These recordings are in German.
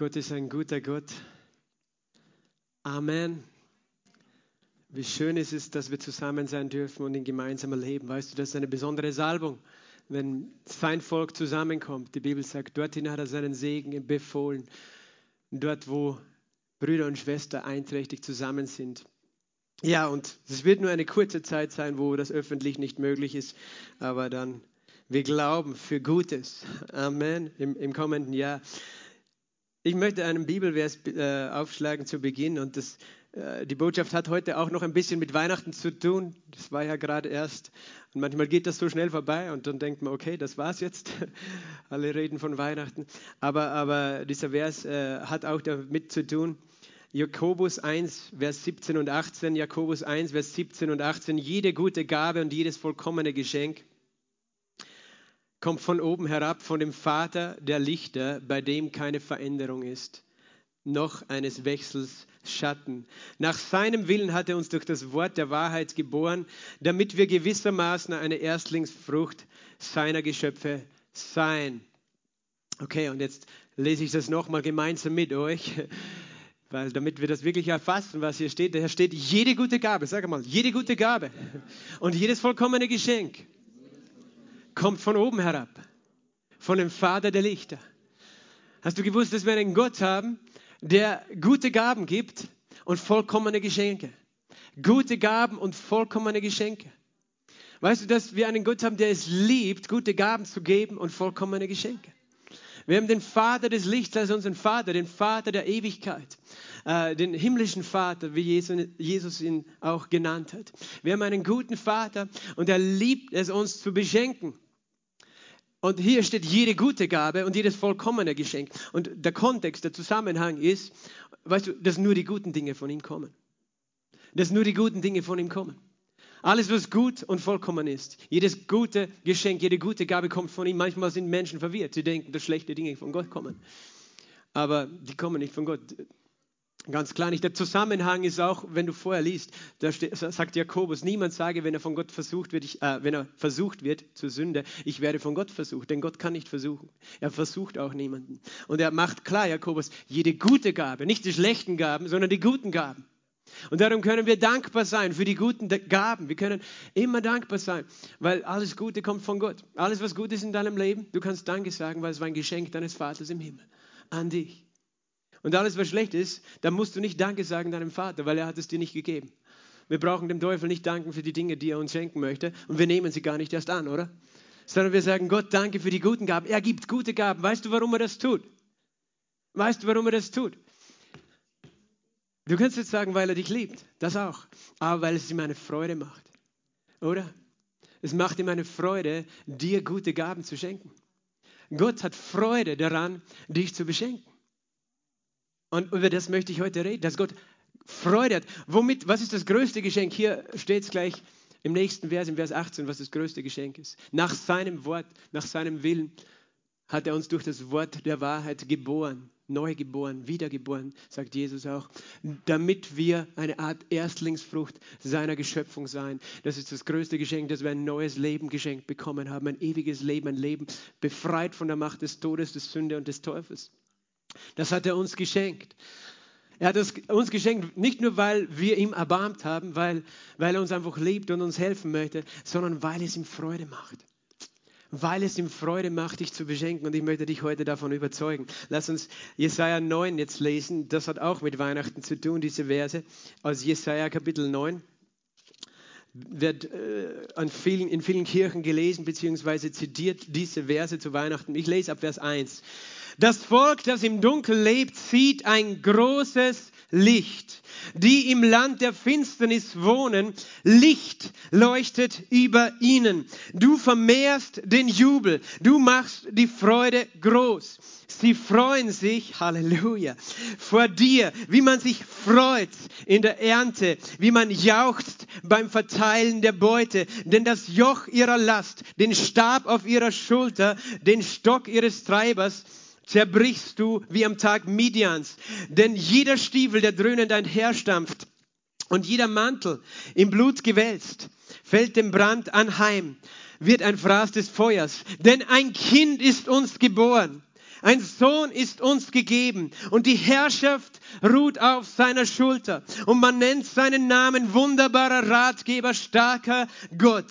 Gott ist ein guter Gott. Amen. Wie schön ist es, dass wir zusammen sein dürfen und in gemeinsamer Leben. Weißt du, das ist eine besondere Salbung, wenn sein Volk zusammenkommt. Die Bibel sagt, dorthin hat er seinen Segen befohlen. Dort, wo Brüder und Schwestern einträchtig zusammen sind. Ja, und es wird nur eine kurze Zeit sein, wo das öffentlich nicht möglich ist, aber dann, wir glauben für Gutes. Amen. Im, im kommenden Jahr. Ich möchte einen Bibelvers äh, aufschlagen zu Beginn und das, äh, die Botschaft hat heute auch noch ein bisschen mit Weihnachten zu tun. Das war ja gerade erst. Und manchmal geht das so schnell vorbei und dann denkt man, okay, das war's jetzt. Alle reden von Weihnachten. Aber, aber dieser Vers äh, hat auch damit zu tun, Jakobus 1, Vers 17 und 18, Jakobus 1, Vers 17 und 18, jede gute Gabe und jedes vollkommene Geschenk kommt von oben herab, von dem Vater der Lichter, bei dem keine Veränderung ist, noch eines Wechsels Schatten. Nach seinem Willen hat er uns durch das Wort der Wahrheit geboren, damit wir gewissermaßen eine Erstlingsfrucht seiner Geschöpfe sein. Okay, und jetzt lese ich das nochmal gemeinsam mit euch. Weil damit wir das wirklich erfassen, was hier steht, daher steht jede gute Gabe, sag mal, jede gute Gabe und jedes vollkommene Geschenk kommt von oben herab, von dem Vater der Lichter. Hast du gewusst, dass wir einen Gott haben, der gute Gaben gibt und vollkommene Geschenke? Gute Gaben und vollkommene Geschenke. Weißt du, dass wir einen Gott haben, der es liebt, gute Gaben zu geben und vollkommene Geschenke? Wir haben den Vater des Lichts als unseren Vater, den Vater der Ewigkeit, äh, den himmlischen Vater, wie Jesus ihn auch genannt hat. Wir haben einen guten Vater und er liebt es, uns zu beschenken. Und hier steht jede gute Gabe und jedes vollkommene Geschenk. Und der Kontext, der Zusammenhang ist, weißt du, dass nur die guten Dinge von ihm kommen. Dass nur die guten Dinge von ihm kommen. Alles, was gut und vollkommen ist. Jedes gute Geschenk, jede gute Gabe kommt von ihm. Manchmal sind Menschen verwirrt. Sie denken, dass schlechte Dinge von Gott kommen. Aber die kommen nicht von Gott. Ganz klar nicht. Der Zusammenhang ist auch, wenn du vorher liest, da sagt Jakobus, niemand sage, wenn er von Gott versucht wird, ich, äh, wenn er versucht wird zur Sünde, ich werde von Gott versucht, denn Gott kann nicht versuchen. Er versucht auch niemanden. Und er macht klar, Jakobus, jede gute Gabe, nicht die schlechten Gaben, sondern die guten Gaben. Und darum können wir dankbar sein für die guten Gaben. Wir können immer dankbar sein, weil alles Gute kommt von Gott. Alles, was gut ist in deinem Leben, du kannst Danke sagen, weil es war ein Geschenk deines Vaters im Himmel an dich. Und alles, was schlecht ist, da musst du nicht Danke sagen deinem Vater, weil er hat es dir nicht gegeben. Wir brauchen dem Teufel nicht danken für die Dinge, die er uns schenken möchte. Und wir nehmen sie gar nicht erst an, oder? Sondern wir sagen Gott, danke für die guten Gaben. Er gibt gute Gaben. Weißt du, warum er das tut? Weißt du, warum er das tut? Du kannst jetzt sagen, weil er dich liebt, das auch, aber weil es ihm eine Freude macht, oder? Es macht ihm eine Freude, dir gute Gaben zu schenken. Gott hat Freude daran, dich zu beschenken. Und über das möchte ich heute reden, dass Gott Freude hat. Womit, was ist das größte Geschenk? Hier steht es gleich im nächsten Vers, im Vers 18, was das größte Geschenk ist. Nach seinem Wort, nach seinem Willen hat er uns durch das Wort der Wahrheit geboren neu geboren, wiedergeboren, sagt Jesus auch, damit wir eine Art Erstlingsfrucht seiner Geschöpfung sein. Das ist das größte Geschenk, dass wir ein neues Leben geschenkt bekommen haben, ein ewiges Leben, ein Leben befreit von der Macht des Todes, des Sünde und des Teufels. Das hat er uns geschenkt. Er hat es uns geschenkt, nicht nur weil wir ihm erbarmt haben, weil, weil er uns einfach liebt und uns helfen möchte, sondern weil es ihm Freude macht weil es ihm Freude macht, dich zu beschenken. Und ich möchte dich heute davon überzeugen. Lass uns Jesaja 9 jetzt lesen. Das hat auch mit Weihnachten zu tun, diese Verse aus Jesaja Kapitel 9 wird äh, vielen, in vielen Kirchen gelesen bzw. zitiert diese Verse zu Weihnachten. Ich lese ab Vers 1. Das Volk, das im Dunkel lebt, sieht ein großes Licht. Die im Land der Finsternis wohnen, Licht leuchtet über ihnen. Du vermehrst den Jubel, du machst die Freude groß. Sie freuen sich, Halleluja, vor dir, wie man sich freut in der Ernte, wie man jauchzt beim Verteilen der Beute. Denn das Joch ihrer Last, den Stab auf ihrer Schulter, den Stock ihres Treibers, zerbrichst du wie am Tag Midians. Denn jeder Stiefel, der dröhnend einherstampft und jeder Mantel im Blut gewälzt, fällt dem Brand anheim, wird ein Fraß des Feuers. Denn ein Kind ist uns geboren. ein Sohn ist uns gegeben und die Herrschaft ruht auf seiner Schulter. Und man nennt seinen Namen wunderbarer Ratgeber, starker Gott.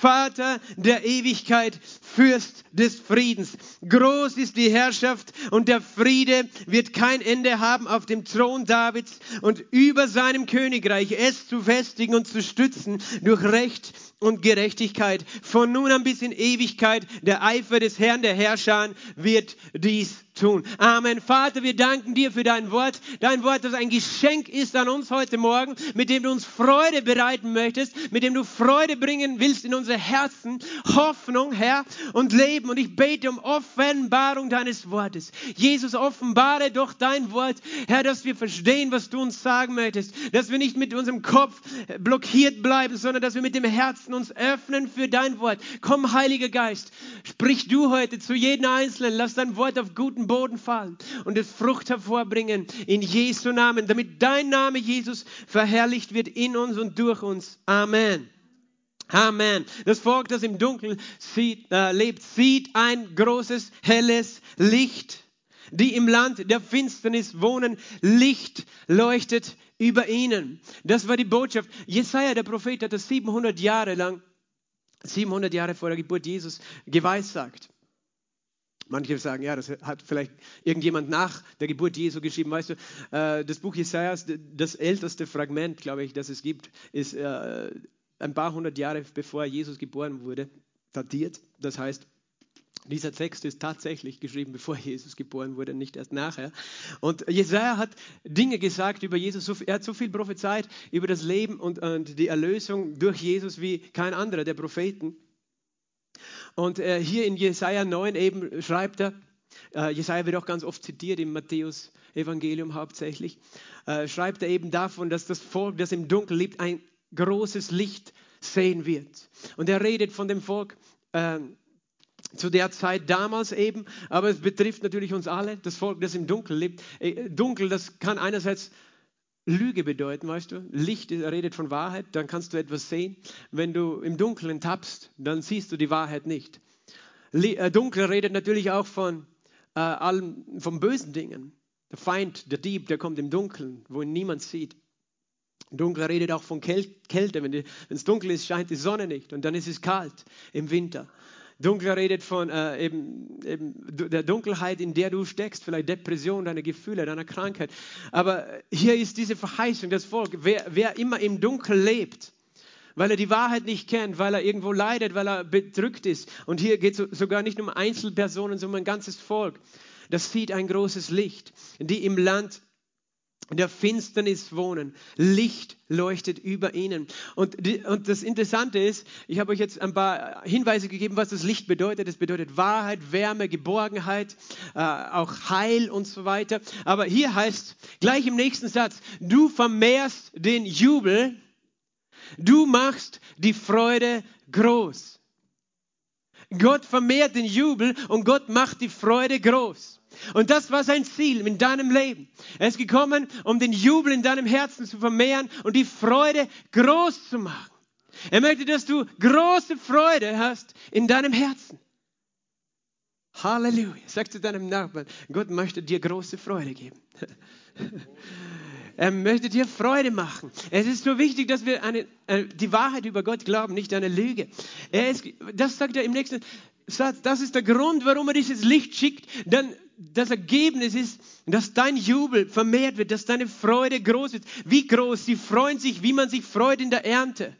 Vater der Ewigkeit, Fürst des Friedens. Groß ist die Herrschaft und der Friede wird kein Ende haben auf dem Thron Davids und über seinem Königreich es zu festigen und zu stützen durch Recht und Gerechtigkeit. Von nun an bis in Ewigkeit, der Eifer des Herrn, der Herrscher, wird dies tun. Amen. Vater, wir danken dir für dein Wort. Dein Wort, das ein Geschenk ist an uns heute Morgen, mit dem du uns Freude bereiten möchtest, mit dem du Freude bringen willst in unsere Herzen, Hoffnung, Herr, und Leben. Und ich bete um Offenbarung deines Wortes. Jesus, offenbare doch dein Wort, Herr, dass wir verstehen, was du uns sagen möchtest, dass wir nicht mit unserem Kopf blockiert bleiben, sondern dass wir mit dem Herzen uns öffnen für dein Wort. Komm, Heiliger Geist, sprich du heute zu jedem Einzelnen, lass dein Wort auf guten Boden fallen und es Frucht hervorbringen in Jesu Namen, damit dein Name, Jesus, verherrlicht wird in uns und durch uns. Amen. Amen. Das Volk, das im Dunkeln sieht, äh, lebt, sieht ein großes, helles Licht. Die im Land der Finsternis wohnen, Licht leuchtet über ihnen. Das war die Botschaft. Jesaja, der Prophet, hat das 700 Jahre lang, 700 Jahre vor der Geburt Jesus, geweissagt. Manche sagen, ja, das hat vielleicht irgendjemand nach der Geburt Jesu geschrieben. Weißt du, äh, das Buch Jesajas, das älteste Fragment, glaube ich, das es gibt, ist äh, ein paar hundert Jahre bevor Jesus geboren wurde, datiert. Das heißt, dieser Text ist tatsächlich geschrieben, bevor Jesus geboren wurde, nicht erst nachher. Und Jesaja hat Dinge gesagt über Jesus. Er hat so viel prophezeit über das Leben und, und die Erlösung durch Jesus wie kein anderer der Propheten. Und äh, hier in Jesaja 9 eben schreibt er, äh, Jesaja wird auch ganz oft zitiert im Matthäus-Evangelium hauptsächlich, äh, schreibt er eben davon, dass das Volk, das im Dunkeln lebt, ein großes Licht sehen wird. Und er redet von dem Volk äh, zu der Zeit damals eben, aber es betrifft natürlich uns alle, das Volk, das im Dunkeln lebt. Äh, dunkel, das kann einerseits Lüge bedeuten, weißt du? Licht redet von Wahrheit, dann kannst du etwas sehen. Wenn du im Dunkeln tappst, dann siehst du die Wahrheit nicht. Äh, dunkel redet natürlich auch von äh, allen, von bösen Dingen. Der Feind, der Dieb, der kommt im Dunkeln, wo ihn niemand sieht. Dunkel redet auch von Kälte. Wenn es dunkel ist, scheint die Sonne nicht und dann ist es kalt im Winter. Dunkel redet von äh, eben, eben der Dunkelheit, in der du steckst, vielleicht Depression, deine Gefühle, deine Krankheit. Aber hier ist diese Verheißung, das Volk, wer, wer immer im Dunkel lebt, weil er die Wahrheit nicht kennt, weil er irgendwo leidet, weil er bedrückt ist. Und hier geht es sogar nicht um Einzelpersonen, sondern um ein ganzes Volk. Das sieht ein großes Licht, die im Land der Finsternis wohnen. Licht leuchtet über ihnen. Und, die, und das Interessante ist, ich habe euch jetzt ein paar Hinweise gegeben, was das Licht bedeutet. Es bedeutet Wahrheit, Wärme, Geborgenheit, äh, auch Heil und so weiter. Aber hier heißt gleich im nächsten Satz, du vermehrst den Jubel, du machst die Freude groß. Gott vermehrt den Jubel und Gott macht die Freude groß. Und das war sein Ziel in deinem Leben. Er ist gekommen, um den Jubel in deinem Herzen zu vermehren und die Freude groß zu machen. Er möchte, dass du große Freude hast in deinem Herzen. Halleluja. Sag zu deinem Nachbarn, Gott möchte dir große Freude geben. er möchte dir Freude machen. Es ist so wichtig, dass wir eine, äh, die Wahrheit über Gott glauben, nicht eine Lüge. Er ist, das sagt er im nächsten Satz. Das ist der Grund, warum er dieses Licht schickt. Denn das Ergebnis ist, dass dein Jubel vermehrt wird, dass deine Freude groß ist. Wie groß? Sie freuen sich, wie man sich freut in der Ernte.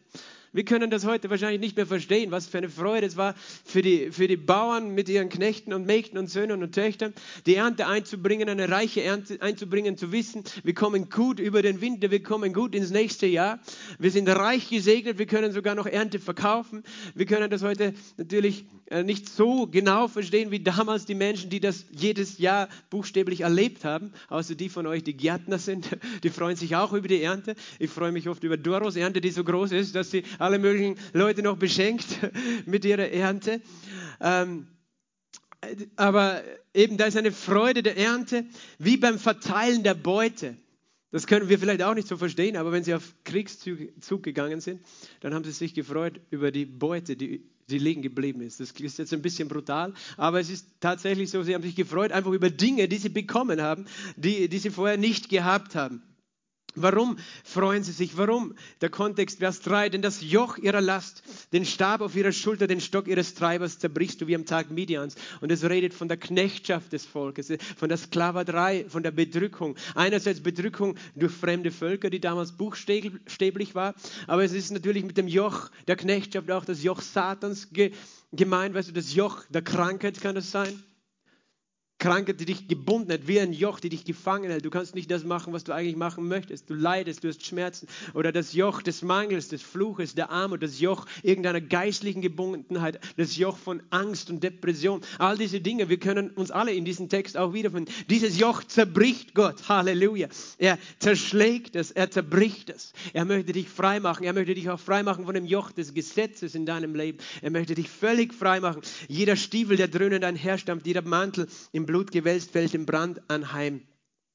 Wir können das heute wahrscheinlich nicht mehr verstehen, was für eine Freude es war für die, für die Bauern mit ihren Knechten und Mägden und Söhnen und Töchtern, die Ernte einzubringen, eine reiche Ernte einzubringen, zu wissen, wir kommen gut über den Winter, wir kommen gut ins nächste Jahr, wir sind reich gesegnet, wir können sogar noch Ernte verkaufen. Wir können das heute natürlich äh, nicht so genau verstehen wie damals die Menschen, die das jedes Jahr buchstäblich erlebt haben, außer die von euch, die Gärtner sind, die freuen sich auch über die Ernte. Ich freue mich oft über Doros Ernte, die so groß ist, dass sie alle möglichen Leute noch beschenkt mit ihrer Ernte. Ähm, aber eben da ist eine Freude der Ernte, wie beim Verteilen der Beute. Das können wir vielleicht auch nicht so verstehen, aber wenn sie auf Kriegszug gegangen sind, dann haben sie sich gefreut über die Beute, die die liegen geblieben ist. Das ist jetzt ein bisschen brutal, aber es ist tatsächlich so, sie haben sich gefreut einfach über Dinge, die sie bekommen haben, die, die sie vorher nicht gehabt haben. Warum freuen sie sich? Warum? Der Kontext, Vers 3. Denn das Joch ihrer Last, den Stab auf ihrer Schulter, den Stock ihres Treibers zerbrichst du wie am Tag Midians. Und es redet von der Knechtschaft des Volkes, von der Sklaverei, von der Bedrückung. Einerseits Bedrückung durch fremde Völker, die damals buchstäblich war, aber es ist natürlich mit dem Joch der Knechtschaft auch das Joch Satans gemeint. Weißt du, das Joch der Krankheit kann das sein. Krankheit, die dich gebunden hat, wie ein Joch, die dich gefangen hält. Du kannst nicht das machen, was du eigentlich machen möchtest. Du leidest, du hast Schmerzen. Oder das Joch des Mangels, des Fluches, der Armut, das Joch irgendeiner geistlichen Gebundenheit, das Joch von Angst und Depression. All diese Dinge, wir können uns alle in diesem Text auch wiederfinden. Dieses Joch zerbricht Gott. Halleluja. Er zerschlägt es, er zerbricht es. Er möchte dich frei machen. Er möchte dich auch frei machen von dem Joch des Gesetzes in deinem Leben. Er möchte dich völlig frei machen. Jeder Stiefel, der dröhnend einherstammt, jeder Mantel im Blut gewälzt, fällt im Brand anheim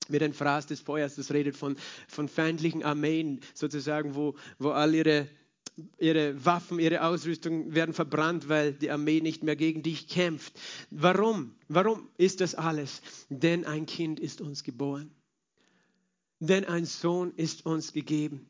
mit ein Fraß des Feuers. Das redet von, von feindlichen Armeen, sozusagen, wo, wo all ihre, ihre Waffen, ihre Ausrüstung werden verbrannt, weil die Armee nicht mehr gegen dich kämpft. Warum? Warum ist das alles? Denn ein Kind ist uns geboren. Denn ein Sohn ist uns gegeben.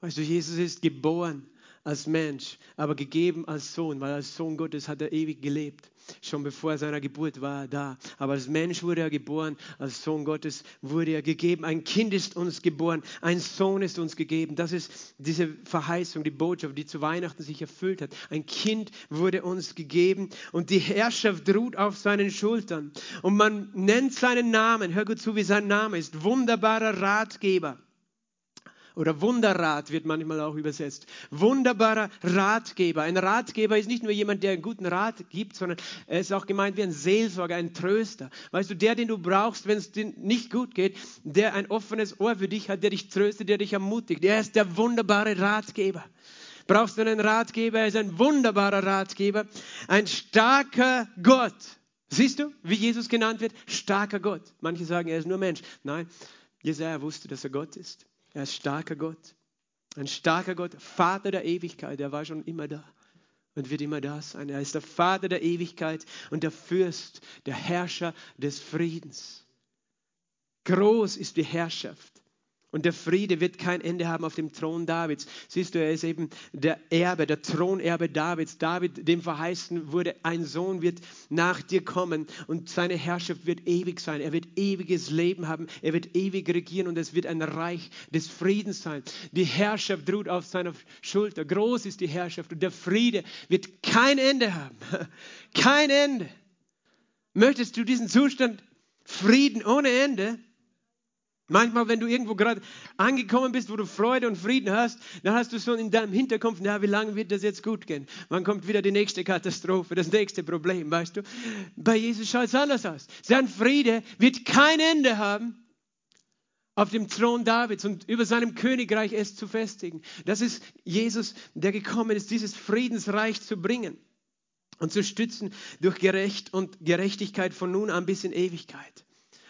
Weißt du, Jesus ist geboren als Mensch, aber gegeben als Sohn, weil als Sohn Gottes hat er ewig gelebt. Schon bevor seiner Geburt war er da. Aber als Mensch wurde er geboren, als Sohn Gottes wurde er gegeben. Ein Kind ist uns geboren, ein Sohn ist uns gegeben. Das ist diese Verheißung, die Botschaft, die zu Weihnachten sich erfüllt hat. Ein Kind wurde uns gegeben und die Herrschaft ruht auf seinen Schultern. Und man nennt seinen Namen, hör gut zu, wie sein Name ist, wunderbarer Ratgeber oder Wunderrat wird manchmal auch übersetzt. Wunderbarer Ratgeber. Ein Ratgeber ist nicht nur jemand, der einen guten Rat gibt, sondern er ist auch gemeint wie ein Seelsorger, ein Tröster. Weißt du, der, den du brauchst, wenn es dir nicht gut geht, der ein offenes Ohr für dich hat, der dich tröstet, der dich ermutigt. Er ist der wunderbare Ratgeber. Brauchst du einen Ratgeber? Er ist ein wunderbarer Ratgeber. Ein starker Gott. Siehst du, wie Jesus genannt wird? Starker Gott. Manche sagen, er ist nur Mensch. Nein, Jesaja wusste, dass er Gott ist. Er ist starker Gott. Ein starker Gott, Vater der Ewigkeit. Er war schon immer da und wird immer da sein. Er ist der Vater der Ewigkeit und der Fürst, der Herrscher des Friedens. Groß ist die Herrschaft und der Friede wird kein Ende haben auf dem Thron Davids. Siehst du, er ist eben der Erbe, der Thronerbe Davids. David, dem verheißen wurde, ein Sohn wird nach dir kommen und seine Herrschaft wird ewig sein. Er wird ewiges Leben haben. Er wird ewig regieren und es wird ein Reich des Friedens sein. Die Herrschaft ruht auf seiner Schulter. Groß ist die Herrschaft und der Friede wird kein Ende haben. Kein Ende. Möchtest du diesen Zustand Frieden ohne Ende? Manchmal, wenn du irgendwo gerade angekommen bist, wo du Freude und Frieden hast, dann hast du so in deinem Hinterkopf, na, wie lange wird das jetzt gut gehen? Wann kommt wieder die nächste Katastrophe, das nächste Problem, weißt du? Bei Jesus schaut es anders aus. Sein Friede wird kein Ende haben auf dem Thron Davids und über seinem Königreich es zu festigen. Das ist Jesus, der gekommen ist, dieses Friedensreich zu bringen und zu stützen durch Gerecht und Gerechtigkeit von nun an bis in Ewigkeit.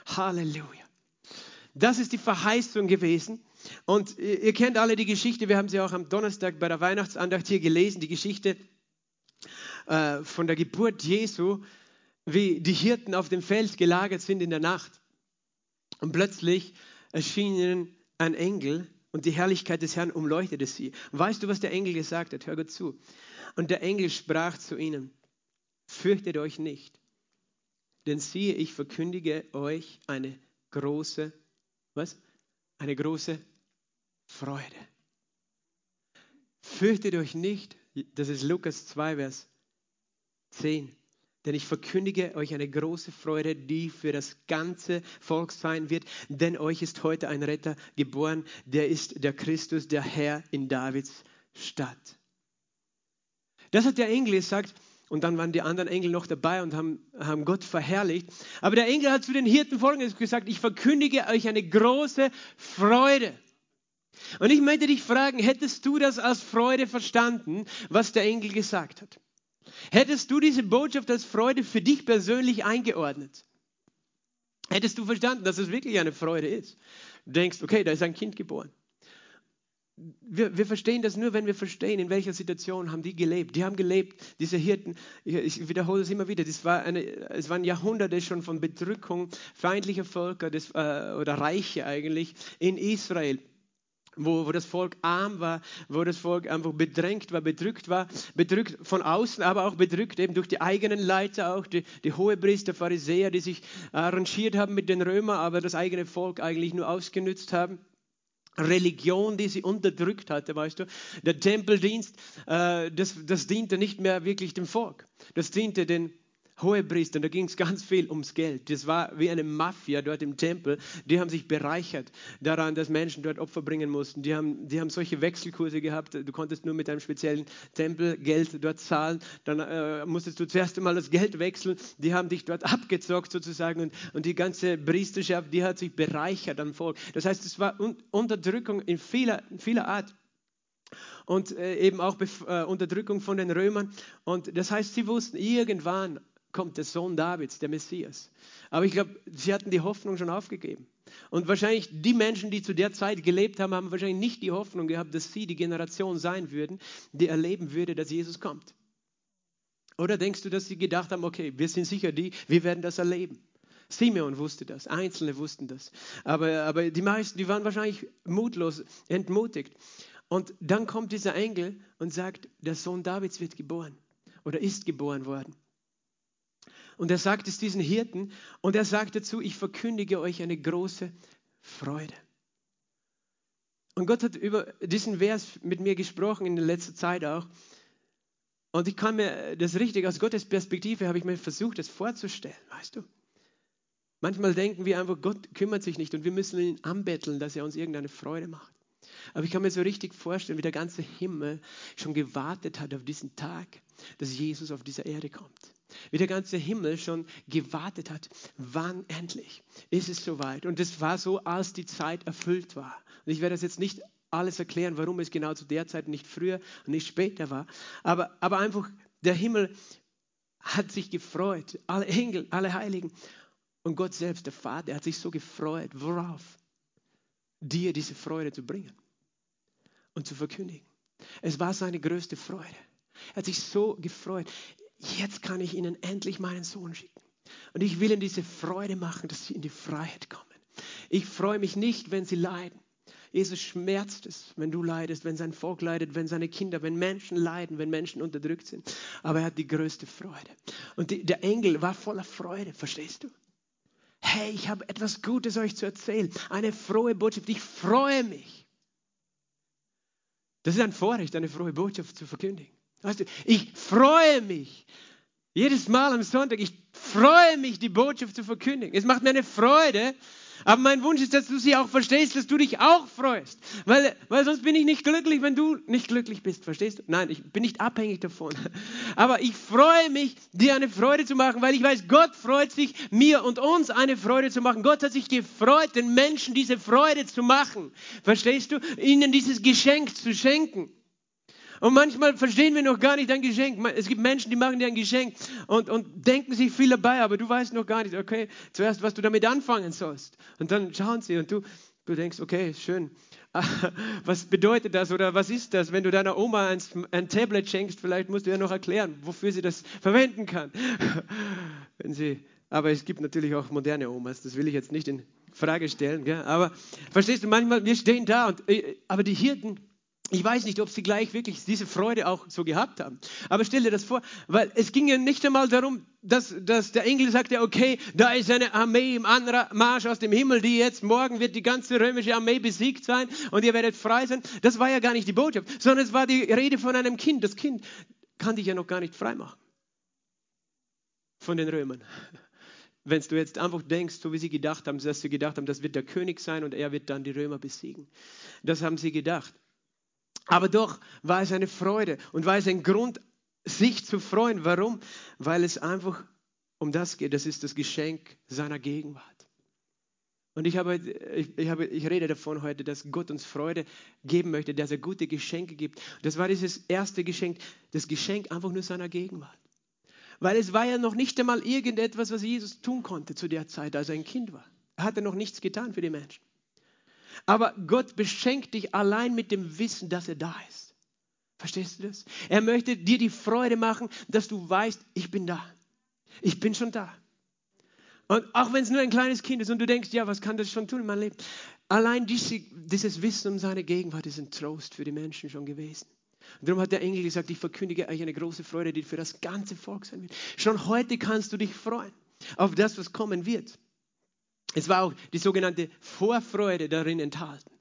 Halleluja. Das ist die Verheißung gewesen. Und ihr kennt alle die Geschichte, wir haben sie auch am Donnerstag bei der Weihnachtsandacht hier gelesen, die Geschichte äh, von der Geburt Jesu, wie die Hirten auf dem Feld gelagert sind in der Nacht. Und plötzlich erschien ihnen ein Engel und die Herrlichkeit des Herrn umleuchtete sie. Und weißt du, was der Engel gesagt hat? Hör gut zu. Und der Engel sprach zu ihnen, fürchtet euch nicht, denn siehe, ich verkündige euch eine große was? Eine große Freude. Fürchtet euch nicht, das ist Lukas 2, Vers 10. Denn ich verkündige euch eine große Freude, die für das ganze Volk sein wird. Denn euch ist heute ein Retter geboren, der ist der Christus, der Herr in Davids Stadt. Das hat der Engel gesagt. Und dann waren die anderen Engel noch dabei und haben, haben Gott verherrlicht. Aber der Engel hat zu den Hirten folgendes gesagt, ich verkündige euch eine große Freude. Und ich möchte dich fragen, hättest du das als Freude verstanden, was der Engel gesagt hat? Hättest du diese Botschaft als Freude für dich persönlich eingeordnet? Hättest du verstanden, dass es wirklich eine Freude ist? Du denkst, okay, da ist ein Kind geboren. Wir, wir, verstehen das nur, wenn wir verstehen, in welcher Situation haben die gelebt. Die haben gelebt, diese Hirten, ich wiederhole es immer wieder, das war eine, es waren Jahrhunderte schon von Bedrückung feindlicher Völker des, äh, oder Reiche eigentlich in Israel. Wo, wo das Volk arm war, wo das Volk einfach bedrängt war, bedrückt war, bedrückt von außen, aber auch bedrückt eben durch die eigenen Leiter, auch die, die Hohepriester, Pharisäer, die sich arrangiert haben mit den Römern, aber das eigene Volk eigentlich nur ausgenützt haben. Religion, die sie unterdrückt hatte, weißt du. Der Tempeldienst, äh, das, das diente nicht mehr wirklich dem Volk. Das diente den Hohepriester, da ging es ganz viel ums Geld. Das war wie eine Mafia dort im Tempel. Die haben sich bereichert daran, dass Menschen dort Opfer bringen mussten. Die haben, die haben solche Wechselkurse gehabt. Du konntest nur mit einem speziellen Tempel Geld dort zahlen. Dann äh, musstest du zuerst einmal das Geld wechseln. Die haben dich dort abgezockt sozusagen. Und, und die ganze Priesterschaft, die hat sich bereichert am Volk. Das heißt, es war Unterdrückung in vieler, in vieler Art und äh, eben auch äh, Unterdrückung von den Römern. Und das heißt, sie wussten, irgendwann kommt der Sohn Davids, der Messias. Aber ich glaube, sie hatten die Hoffnung schon aufgegeben. Und wahrscheinlich die Menschen, die zu der Zeit gelebt haben, haben wahrscheinlich nicht die Hoffnung gehabt, dass sie die Generation sein würden, die erleben würde, dass Jesus kommt. Oder denkst du, dass sie gedacht haben, okay, wir sind sicher die, wir werden das erleben? Simeon wusste das, Einzelne wussten das. Aber, aber die meisten, die waren wahrscheinlich mutlos, entmutigt. Und dann kommt dieser Engel und sagt, der Sohn Davids wird geboren oder ist geboren worden. Und er sagt es diesen Hirten und er sagt dazu, ich verkündige euch eine große Freude. Und Gott hat über diesen Vers mit mir gesprochen in der letzten Zeit auch. Und ich kann mir das richtig aus Gottes Perspektive habe ich mir versucht, das vorzustellen, weißt du. Manchmal denken wir einfach, Gott kümmert sich nicht und wir müssen ihn anbetteln, dass er uns irgendeine Freude macht. Aber ich kann mir so richtig vorstellen, wie der ganze Himmel schon gewartet hat auf diesen Tag, dass Jesus auf dieser Erde kommt. Wie der ganze Himmel schon gewartet hat, wann endlich ist es soweit. Und es war so, als die Zeit erfüllt war. Und ich werde das jetzt nicht alles erklären, warum es genau zu der Zeit nicht früher und nicht später war. Aber, aber einfach, der Himmel hat sich gefreut. Alle Engel, alle Heiligen. Und Gott selbst, der Vater, hat sich so gefreut. Worauf? Dir diese Freude zu bringen und zu verkündigen. Es war seine größte Freude. Er hat sich so gefreut jetzt kann ich ihnen endlich meinen Sohn schicken. Und ich will ihnen diese Freude machen, dass sie in die Freiheit kommen. Ich freue mich nicht, wenn sie leiden. Jesus schmerzt es, wenn du leidest, wenn sein Volk leidet, wenn seine Kinder, wenn Menschen leiden, wenn Menschen unterdrückt sind. Aber er hat die größte Freude. Und die, der Engel war voller Freude, verstehst du? Hey, ich habe etwas Gutes euch zu erzählen. Eine frohe Botschaft. Ich freue mich. Das ist ein Vorrecht, eine frohe Botschaft zu verkündigen. Weißt du, ich freue mich. Jedes Mal am Sonntag, ich freue mich, die Botschaft zu verkündigen. Es macht mir eine Freude, aber mein Wunsch ist, dass du sie auch verstehst, dass du dich auch freust. Weil, weil sonst bin ich nicht glücklich, wenn du nicht glücklich bist. Verstehst du? Nein, ich bin nicht abhängig davon. Aber ich freue mich, dir eine Freude zu machen, weil ich weiß, Gott freut sich, mir und uns eine Freude zu machen. Gott hat sich gefreut, den Menschen diese Freude zu machen. Verstehst du? Ihnen dieses Geschenk zu schenken. Und manchmal verstehen wir noch gar nicht ein Geschenk. Es gibt Menschen, die machen dir ein Geschenk und, und denken sich viel dabei, aber du weißt noch gar nicht, okay, zuerst, was du damit anfangen sollst. Und dann schauen sie und du, du denkst, okay, schön. Was bedeutet das oder was ist das? Wenn du deiner Oma ein, ein Tablet schenkst, vielleicht musst du ja noch erklären, wofür sie das verwenden kann. Wenn sie, aber es gibt natürlich auch moderne Omas, das will ich jetzt nicht in Frage stellen. Gell? Aber verstehst du, manchmal, wir stehen da und, äh, aber die Hirten, ich weiß nicht, ob sie gleich wirklich diese Freude auch so gehabt haben. Aber stell dir das vor, weil es ging ja nicht einmal darum, dass, dass der Engel sagte, okay, da ist eine Armee im Anmarsch aus dem Himmel, die jetzt morgen wird die ganze römische Armee besiegt sein und ihr werdet frei sein. Das war ja gar nicht die Botschaft, sondern es war die Rede von einem Kind. Das Kind kann dich ja noch gar nicht frei machen von den Römern. Wenn du jetzt einfach denkst, so wie sie gedacht haben, dass sie gedacht haben, das wird der König sein und er wird dann die Römer besiegen. Das haben sie gedacht. Aber doch war es eine Freude und war es ein Grund, sich zu freuen. Warum? Weil es einfach um das geht. Das ist das Geschenk seiner Gegenwart. Und ich, habe, ich, ich, habe, ich rede davon heute, dass Gott uns Freude geben möchte, dass er gute Geschenke gibt. Das war dieses erste Geschenk, das Geschenk einfach nur seiner Gegenwart. Weil es war ja noch nicht einmal irgendetwas, was Jesus tun konnte zu der Zeit, als er ein Kind war. Er hatte noch nichts getan für die Menschen. Aber Gott beschenkt dich allein mit dem Wissen, dass er da ist. Verstehst du das? Er möchte dir die Freude machen, dass du weißt, ich bin da. Ich bin schon da. Und auch wenn es nur ein kleines Kind ist und du denkst, ja, was kann das schon tun in meinem Leben? Allein diese, dieses Wissen um seine Gegenwart ist ein Trost für die Menschen schon gewesen. Und darum hat der Engel gesagt, ich verkündige euch eine große Freude, die für das ganze Volk sein wird. Schon heute kannst du dich freuen auf das, was kommen wird. Es war auch die sogenannte Vorfreude darin enthalten.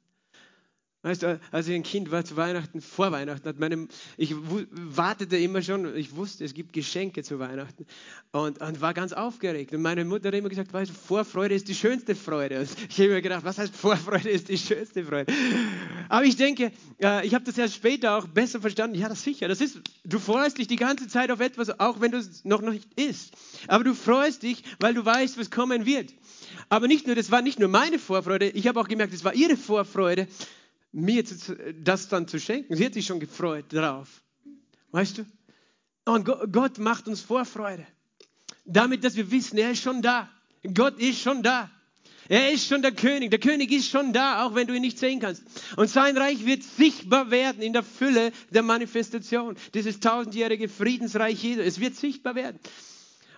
Weißt du, als ich ein Kind war zu Weihnachten, vor Weihnachten, hat meine, ich wartete immer schon, ich wusste, es gibt Geschenke zu Weihnachten und, und war ganz aufgeregt. Und meine Mutter hat immer gesagt, weißt du, Vorfreude ist die schönste Freude. Und ich habe mir gedacht, was heißt Vorfreude ist die schönste Freude? Aber ich denke, äh, ich habe das erst später auch besser verstanden. Ja, das sicher. Das ist, du freust dich die ganze Zeit auf etwas, auch wenn du es noch nicht isst. Aber du freust dich, weil du weißt, was kommen wird. Aber nicht nur, das war nicht nur meine Vorfreude, ich habe auch gemerkt, es war ihre Vorfreude mir das dann zu schenken. Sie hat sich schon gefreut darauf. Weißt du? Und Gott macht uns Vorfreude. Damit, dass wir wissen, er ist schon da. Gott ist schon da. Er ist schon der König. Der König ist schon da, auch wenn du ihn nicht sehen kannst. Und sein Reich wird sichtbar werden in der Fülle der Manifestation. Dieses tausendjährige Friedensreich Jesu. Es wird sichtbar werden.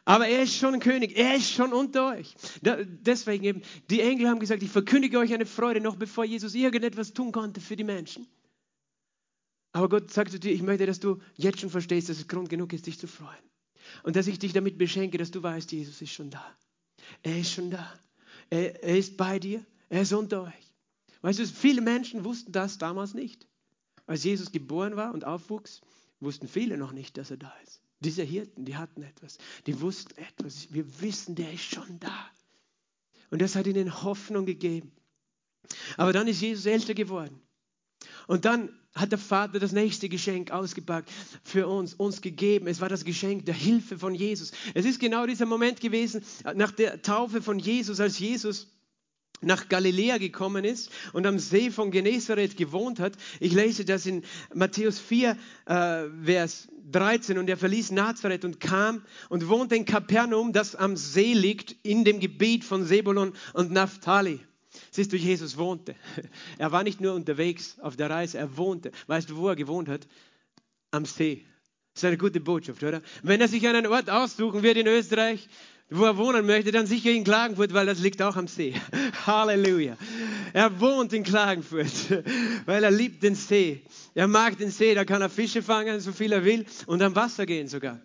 Aber er ist schon ein König, er ist schon unter euch. Da, deswegen eben, die Engel haben gesagt, ich verkündige euch eine Freude, noch bevor Jesus irgendetwas tun konnte für die Menschen. Aber Gott sagt zu dir, ich möchte, dass du jetzt schon verstehst, dass es Grund genug ist, dich zu freuen. Und dass ich dich damit beschenke, dass du weißt, Jesus ist schon da. Er ist schon da. Er, er ist bei dir. Er ist unter euch. Weißt du, viele Menschen wussten das damals nicht. Als Jesus geboren war und aufwuchs, wussten viele noch nicht, dass er da ist. Diese Hirten, die hatten etwas, die wussten etwas. Wir wissen, der ist schon da. Und das hat ihnen Hoffnung gegeben. Aber dann ist Jesus älter geworden. Und dann hat der Vater das nächste Geschenk ausgepackt für uns, uns gegeben. Es war das Geschenk der Hilfe von Jesus. Es ist genau dieser Moment gewesen, nach der Taufe von Jesus, als Jesus nach Galiläa gekommen ist und am See von Genezareth gewohnt hat. Ich lese das in Matthäus 4, äh, Vers 13. Und er verließ Nazareth und kam und wohnte in Kapernaum, das am See liegt, in dem Gebiet von Sebulon und Naphtali. Siehst du, Jesus wohnte. Er war nicht nur unterwegs auf der Reise, er wohnte. Weißt du, wo er gewohnt hat? Am See. Das ist eine gute Botschaft, oder? Wenn er sich einen Ort aussuchen wird in Österreich, wo er wohnen möchte, dann sicher in Klagenfurt, weil das liegt auch am See. Halleluja. Er wohnt in Klagenfurt, weil er liebt den See. Er mag den See, da kann er Fische fangen, so viel er will und am Wasser gehen sogar.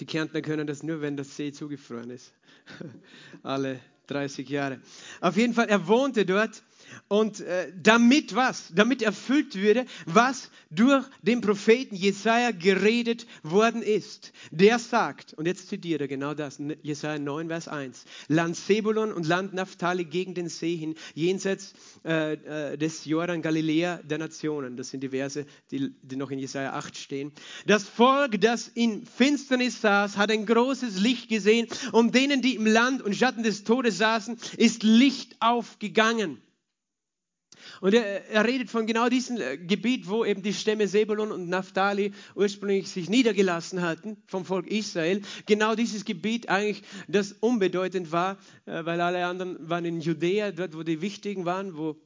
Die Kärntner können das nur, wenn das See zugefroren ist. Alle 30 Jahre. Auf jeden Fall, er wohnte dort und äh, damit was? Damit erfüllt würde, was durch den Propheten Jesaja geredet worden ist. Der sagt, und jetzt zitiert er genau das, Jesaja 9, Vers 1, Land Sebulon und Land Naphtali gegen den See hin, jenseits äh, äh, des Jordan Galiläa der Nationen. Das sind die Verse, die, die noch in Jesaja 8 stehen. Das Volk, das in Finsternis saß, hat ein großes Licht gesehen. Um denen, die im Land und Schatten des Todes saßen, ist Licht aufgegangen. Und er, er, redet von genau diesem äh, Gebiet, wo eben die Stämme Sebulon und Naphtali ursprünglich sich niedergelassen hatten vom Volk Israel. Genau dieses Gebiet eigentlich, das unbedeutend war, äh, weil alle anderen waren in Judäa, dort wo die Wichtigen waren, wo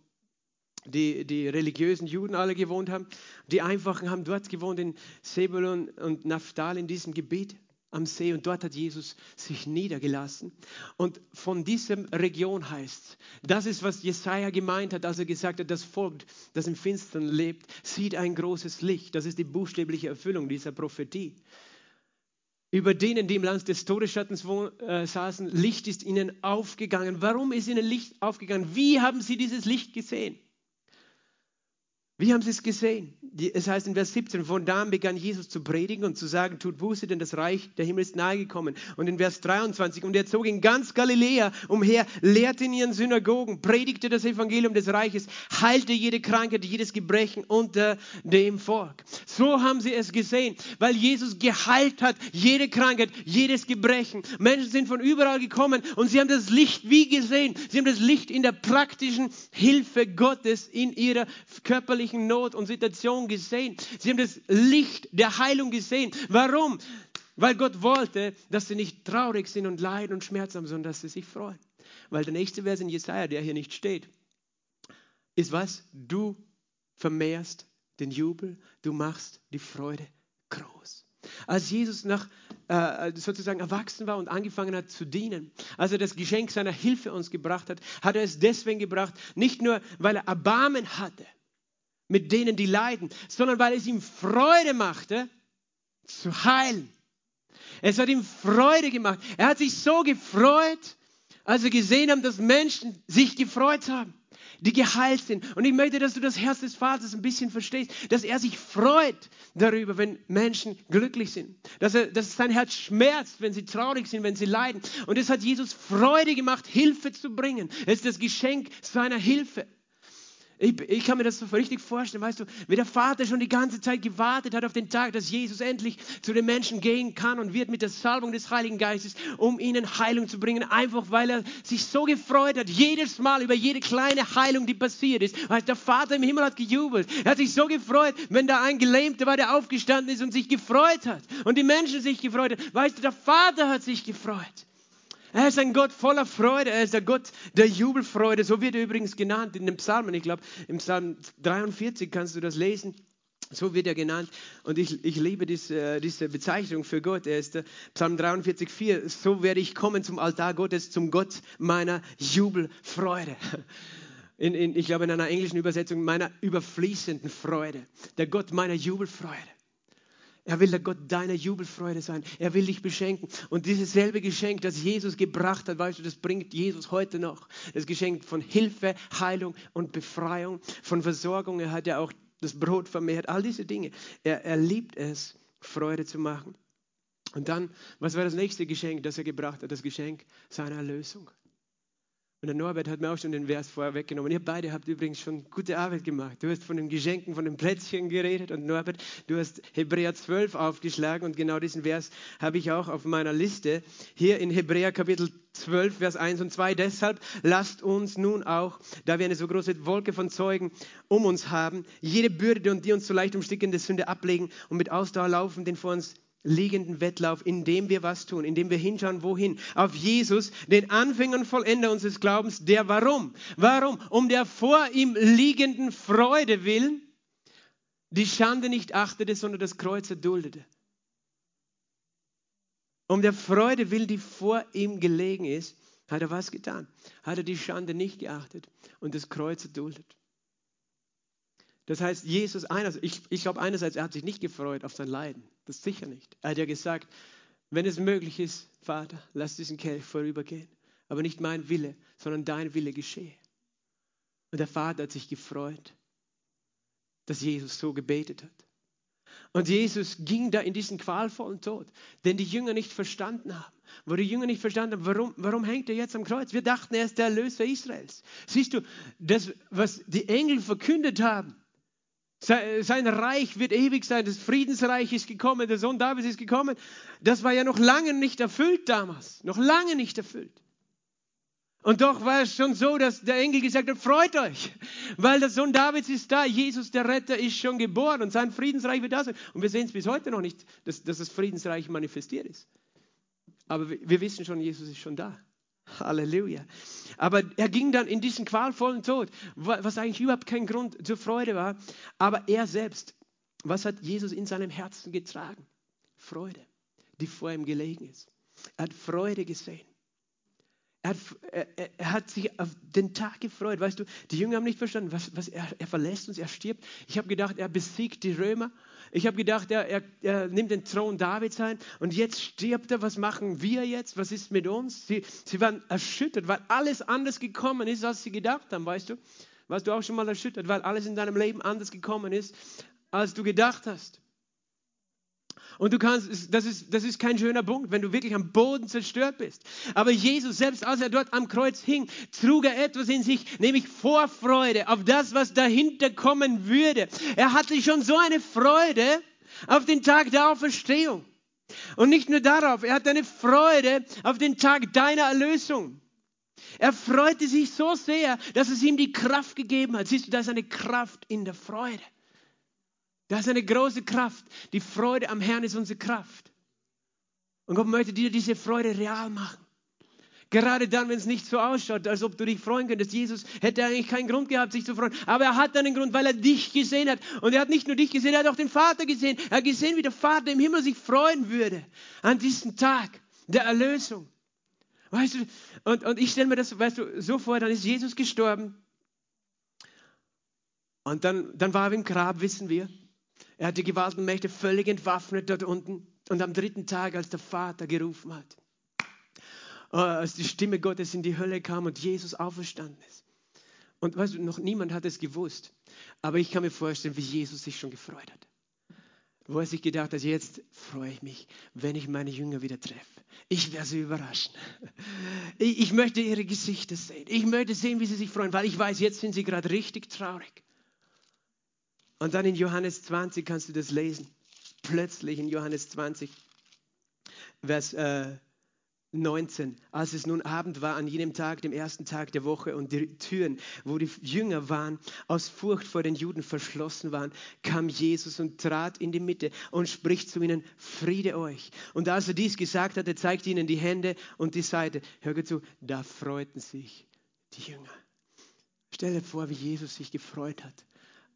die, die religiösen Juden alle gewohnt haben. Die Einfachen haben dort gewohnt, in Sebulon und Naphtali, in diesem Gebiet am See und dort hat Jesus sich niedergelassen. Und von dieser Region heißt, das ist, was Jesaja gemeint hat, als er gesagt hat, das Volk, das im Finstern lebt, sieht ein großes Licht. Das ist die buchstäbliche Erfüllung dieser Prophetie. Über denen, die im Land des Todesschattens äh, saßen, Licht ist ihnen aufgegangen. Warum ist ihnen Licht aufgegangen? Wie haben sie dieses Licht gesehen? Wie haben sie es gesehen? Es heißt in Vers 17, von da an begann Jesus zu predigen und zu sagen, tut Buße, denn das Reich der Himmel ist nahegekommen. Und in Vers 23, und er zog in ganz Galiläa umher, lehrte in ihren Synagogen, predigte das Evangelium des Reiches, heilte jede Krankheit, jedes Gebrechen unter dem Volk. So haben sie es gesehen, weil Jesus geheilt hat, jede Krankheit, jedes Gebrechen. Menschen sind von überall gekommen und sie haben das Licht wie gesehen. Sie haben das Licht in der praktischen Hilfe Gottes in ihrer körperlichen Not und Situation gesehen. Sie haben das Licht der Heilung gesehen. Warum? Weil Gott wollte, dass sie nicht traurig sind und leiden und Schmerz haben, sondern dass sie sich freuen. Weil der nächste Vers in Jesaja, der hier nicht steht, ist was? Du vermehrst den Jubel, du machst die Freude groß. Als Jesus nach, äh, sozusagen erwachsen war und angefangen hat zu dienen, als er das Geschenk seiner Hilfe uns gebracht hat, hat er es deswegen gebracht, nicht nur, weil er Erbarmen hatte mit denen, die leiden, sondern weil es ihm Freude machte, zu heilen. Es hat ihm Freude gemacht. Er hat sich so gefreut, als er gesehen hat, dass Menschen sich gefreut haben die geheilt sind. Und ich möchte, dass du das Herz des Vaters ein bisschen verstehst, dass er sich freut darüber, wenn Menschen glücklich sind. Dass, er, dass sein Herz schmerzt, wenn sie traurig sind, wenn sie leiden. Und es hat Jesus Freude gemacht, Hilfe zu bringen. Es ist das Geschenk seiner Hilfe. Ich, ich, kann mir das so richtig vorstellen, weißt du, wie der Vater schon die ganze Zeit gewartet hat auf den Tag, dass Jesus endlich zu den Menschen gehen kann und wird mit der Salbung des Heiligen Geistes, um ihnen Heilung zu bringen, einfach weil er sich so gefreut hat, jedes Mal über jede kleine Heilung, die passiert ist. Weißt, der Vater im Himmel hat gejubelt. Er hat sich so gefreut, wenn da ein Gelähmter war, der aufgestanden ist und sich gefreut hat und die Menschen sich gefreut haben. Weißt du, der Vater hat sich gefreut. Er ist ein Gott voller Freude. Er ist der Gott der Jubelfreude. So wird er übrigens genannt in den Psalmen. Ich glaube, im Psalm 43 kannst du das lesen. So wird er genannt. Und ich, ich liebe diese, diese Bezeichnung für Gott. Er ist der Psalm 43, 4. So werde ich kommen zum Altar Gottes, zum Gott meiner Jubelfreude. In, in, ich glaube, in einer englischen Übersetzung meiner überfließenden Freude. Der Gott meiner Jubelfreude. Er will der Gott deiner Jubelfreude sein. Er will dich beschenken. Und dieses selbe Geschenk, das Jesus gebracht hat, weißt du, das bringt Jesus heute noch. Das Geschenk von Hilfe, Heilung und Befreiung, von Versorgung. Er hat ja auch das Brot vermehrt, all diese Dinge. Er, er liebt es, Freude zu machen. Und dann, was war das nächste Geschenk, das er gebracht hat? Das Geschenk seiner Erlösung. Und der Norbert hat mir auch schon den Vers vorher weggenommen. Ihr beide habt übrigens schon gute Arbeit gemacht. Du hast von den Geschenken, von den Plätzchen geredet und Norbert, du hast Hebräer 12 aufgeschlagen und genau diesen Vers habe ich auch auf meiner Liste. Hier in Hebräer Kapitel 12, Vers 1 und 2. Deshalb lasst uns nun auch, da wir eine so große Wolke von Zeugen um uns haben, jede Bürde und die uns so leicht umstickende Sünde ablegen und mit Ausdauer laufen, den vor uns liegenden Wettlauf, indem wir was tun, indem wir hinschauen, wohin? Auf Jesus, den Anfänger und Vollender unseres Glaubens, der warum? Warum? Um der vor ihm liegenden Freude willen, die Schande nicht achtete, sondern das Kreuz erduldete. Um der Freude willen, die vor ihm gelegen ist, hat er was getan? Hat er die Schande nicht geachtet und das Kreuz erduldet. Das heißt, Jesus, einerseits, ich, ich glaube einerseits, er hat sich nicht gefreut auf sein Leiden. Das sicher nicht. Er hat ja gesagt, wenn es möglich ist, Vater, lass diesen Kelch vorübergehen. Aber nicht mein Wille, sondern dein Wille geschehe. Und der Vater hat sich gefreut, dass Jesus so gebetet hat. Und Jesus ging da in diesen qualvollen Tod, den die Jünger nicht verstanden haben. Wo die Jünger nicht verstanden haben, warum, warum hängt er jetzt am Kreuz? Wir dachten, er ist der Erlöser Israels. Siehst du, das, was die Engel verkündet haben, sein Reich wird ewig sein. Das Friedensreich ist gekommen. Der Sohn Davids ist gekommen. Das war ja noch lange nicht erfüllt damals. Noch lange nicht erfüllt. Und doch war es schon so, dass der Engel gesagt hat, freut euch, weil der Sohn Davids ist da, Jesus der Retter ist schon geboren und sein Friedensreich wird da sein. Und wir sehen es bis heute noch nicht, dass, dass das Friedensreich manifestiert ist. Aber wir wissen schon, Jesus ist schon da. Halleluja. Aber er ging dann in diesen qualvollen Tod, was eigentlich überhaupt kein Grund zur Freude war. Aber er selbst, was hat Jesus in seinem Herzen getragen? Freude, die vor ihm gelegen ist. Er hat Freude gesehen. Er hat, er, er hat, sich auf den Tag gefreut. Weißt du, die Jünger haben nicht verstanden, was, was er, er verlässt uns, er stirbt. Ich habe gedacht, er besiegt die Römer. Ich habe gedacht, er, er, er, nimmt den Thron Davids ein und jetzt stirbt er. Was machen wir jetzt? Was ist mit uns? Sie, sie waren erschüttert, weil alles anders gekommen ist, als sie gedacht haben, weißt du? Warst du auch schon mal erschüttert, weil alles in deinem Leben anders gekommen ist, als du gedacht hast? Und du kannst, das ist, das ist kein schöner Punkt, wenn du wirklich am Boden zerstört bist. Aber Jesus, selbst als er dort am Kreuz hing, trug er etwas in sich, nämlich Vorfreude auf das, was dahinter kommen würde. Er hatte schon so eine Freude auf den Tag der Auferstehung. Und nicht nur darauf, er hat eine Freude auf den Tag deiner Erlösung. Er freute sich so sehr, dass es ihm die Kraft gegeben hat. Siehst du, da ist eine Kraft in der Freude. Das ist eine große Kraft. Die Freude am Herrn ist unsere Kraft. Und Gott möchte dir diese Freude real machen. Gerade dann, wenn es nicht so ausschaut, als ob du dich freuen könntest. Jesus hätte eigentlich keinen Grund gehabt, sich zu freuen. Aber er hat einen Grund, weil er dich gesehen hat. Und er hat nicht nur dich gesehen, er hat auch den Vater gesehen. Er hat gesehen, wie der Vater im Himmel sich freuen würde an diesem Tag der Erlösung. Weißt du, und, und ich stelle mir das weißt du, so vor, dann ist Jesus gestorben. Und dann, dann war er im Grab, wissen wir. Er hat die Gewaltenmächte völlig entwaffnet dort unten. Und am dritten Tag, als der Vater gerufen hat, äh, als die Stimme Gottes in die Hölle kam und Jesus auferstanden ist. Und weißt du, noch niemand hat es gewusst. Aber ich kann mir vorstellen, wie Jesus sich schon gefreut hat. Wo er sich gedacht hat, jetzt freue ich mich, wenn ich meine Jünger wieder treffe. Ich werde sie überraschen. Ich, ich möchte ihre Gesichter sehen. Ich möchte sehen, wie sie sich freuen, weil ich weiß, jetzt sind sie gerade richtig traurig. Und dann in Johannes 20 kannst du das lesen. Plötzlich in Johannes 20, Vers äh, 19, als es nun Abend war an jenem Tag, dem ersten Tag der Woche und die Türen, wo die Jünger waren, aus Furcht vor den Juden verschlossen waren, kam Jesus und trat in die Mitte und spricht zu ihnen, Friede euch. Und als er dies gesagt hatte, zeigte ihnen die Hände und die Seite. Hör zu, da freuten sich die Jünger. Stell dir vor, wie Jesus sich gefreut hat,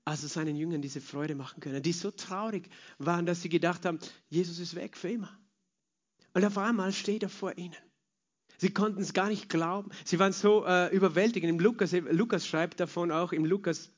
als er seinen Jüngern diese Freude machen können, die so traurig waren, dass sie gedacht haben, Jesus ist weg für immer. Und auf einmal steht er vor ihnen. Sie konnten es gar nicht glauben. Sie waren so äh, überwältigend. Im Lukas, Lukas schreibt davon auch im Lukas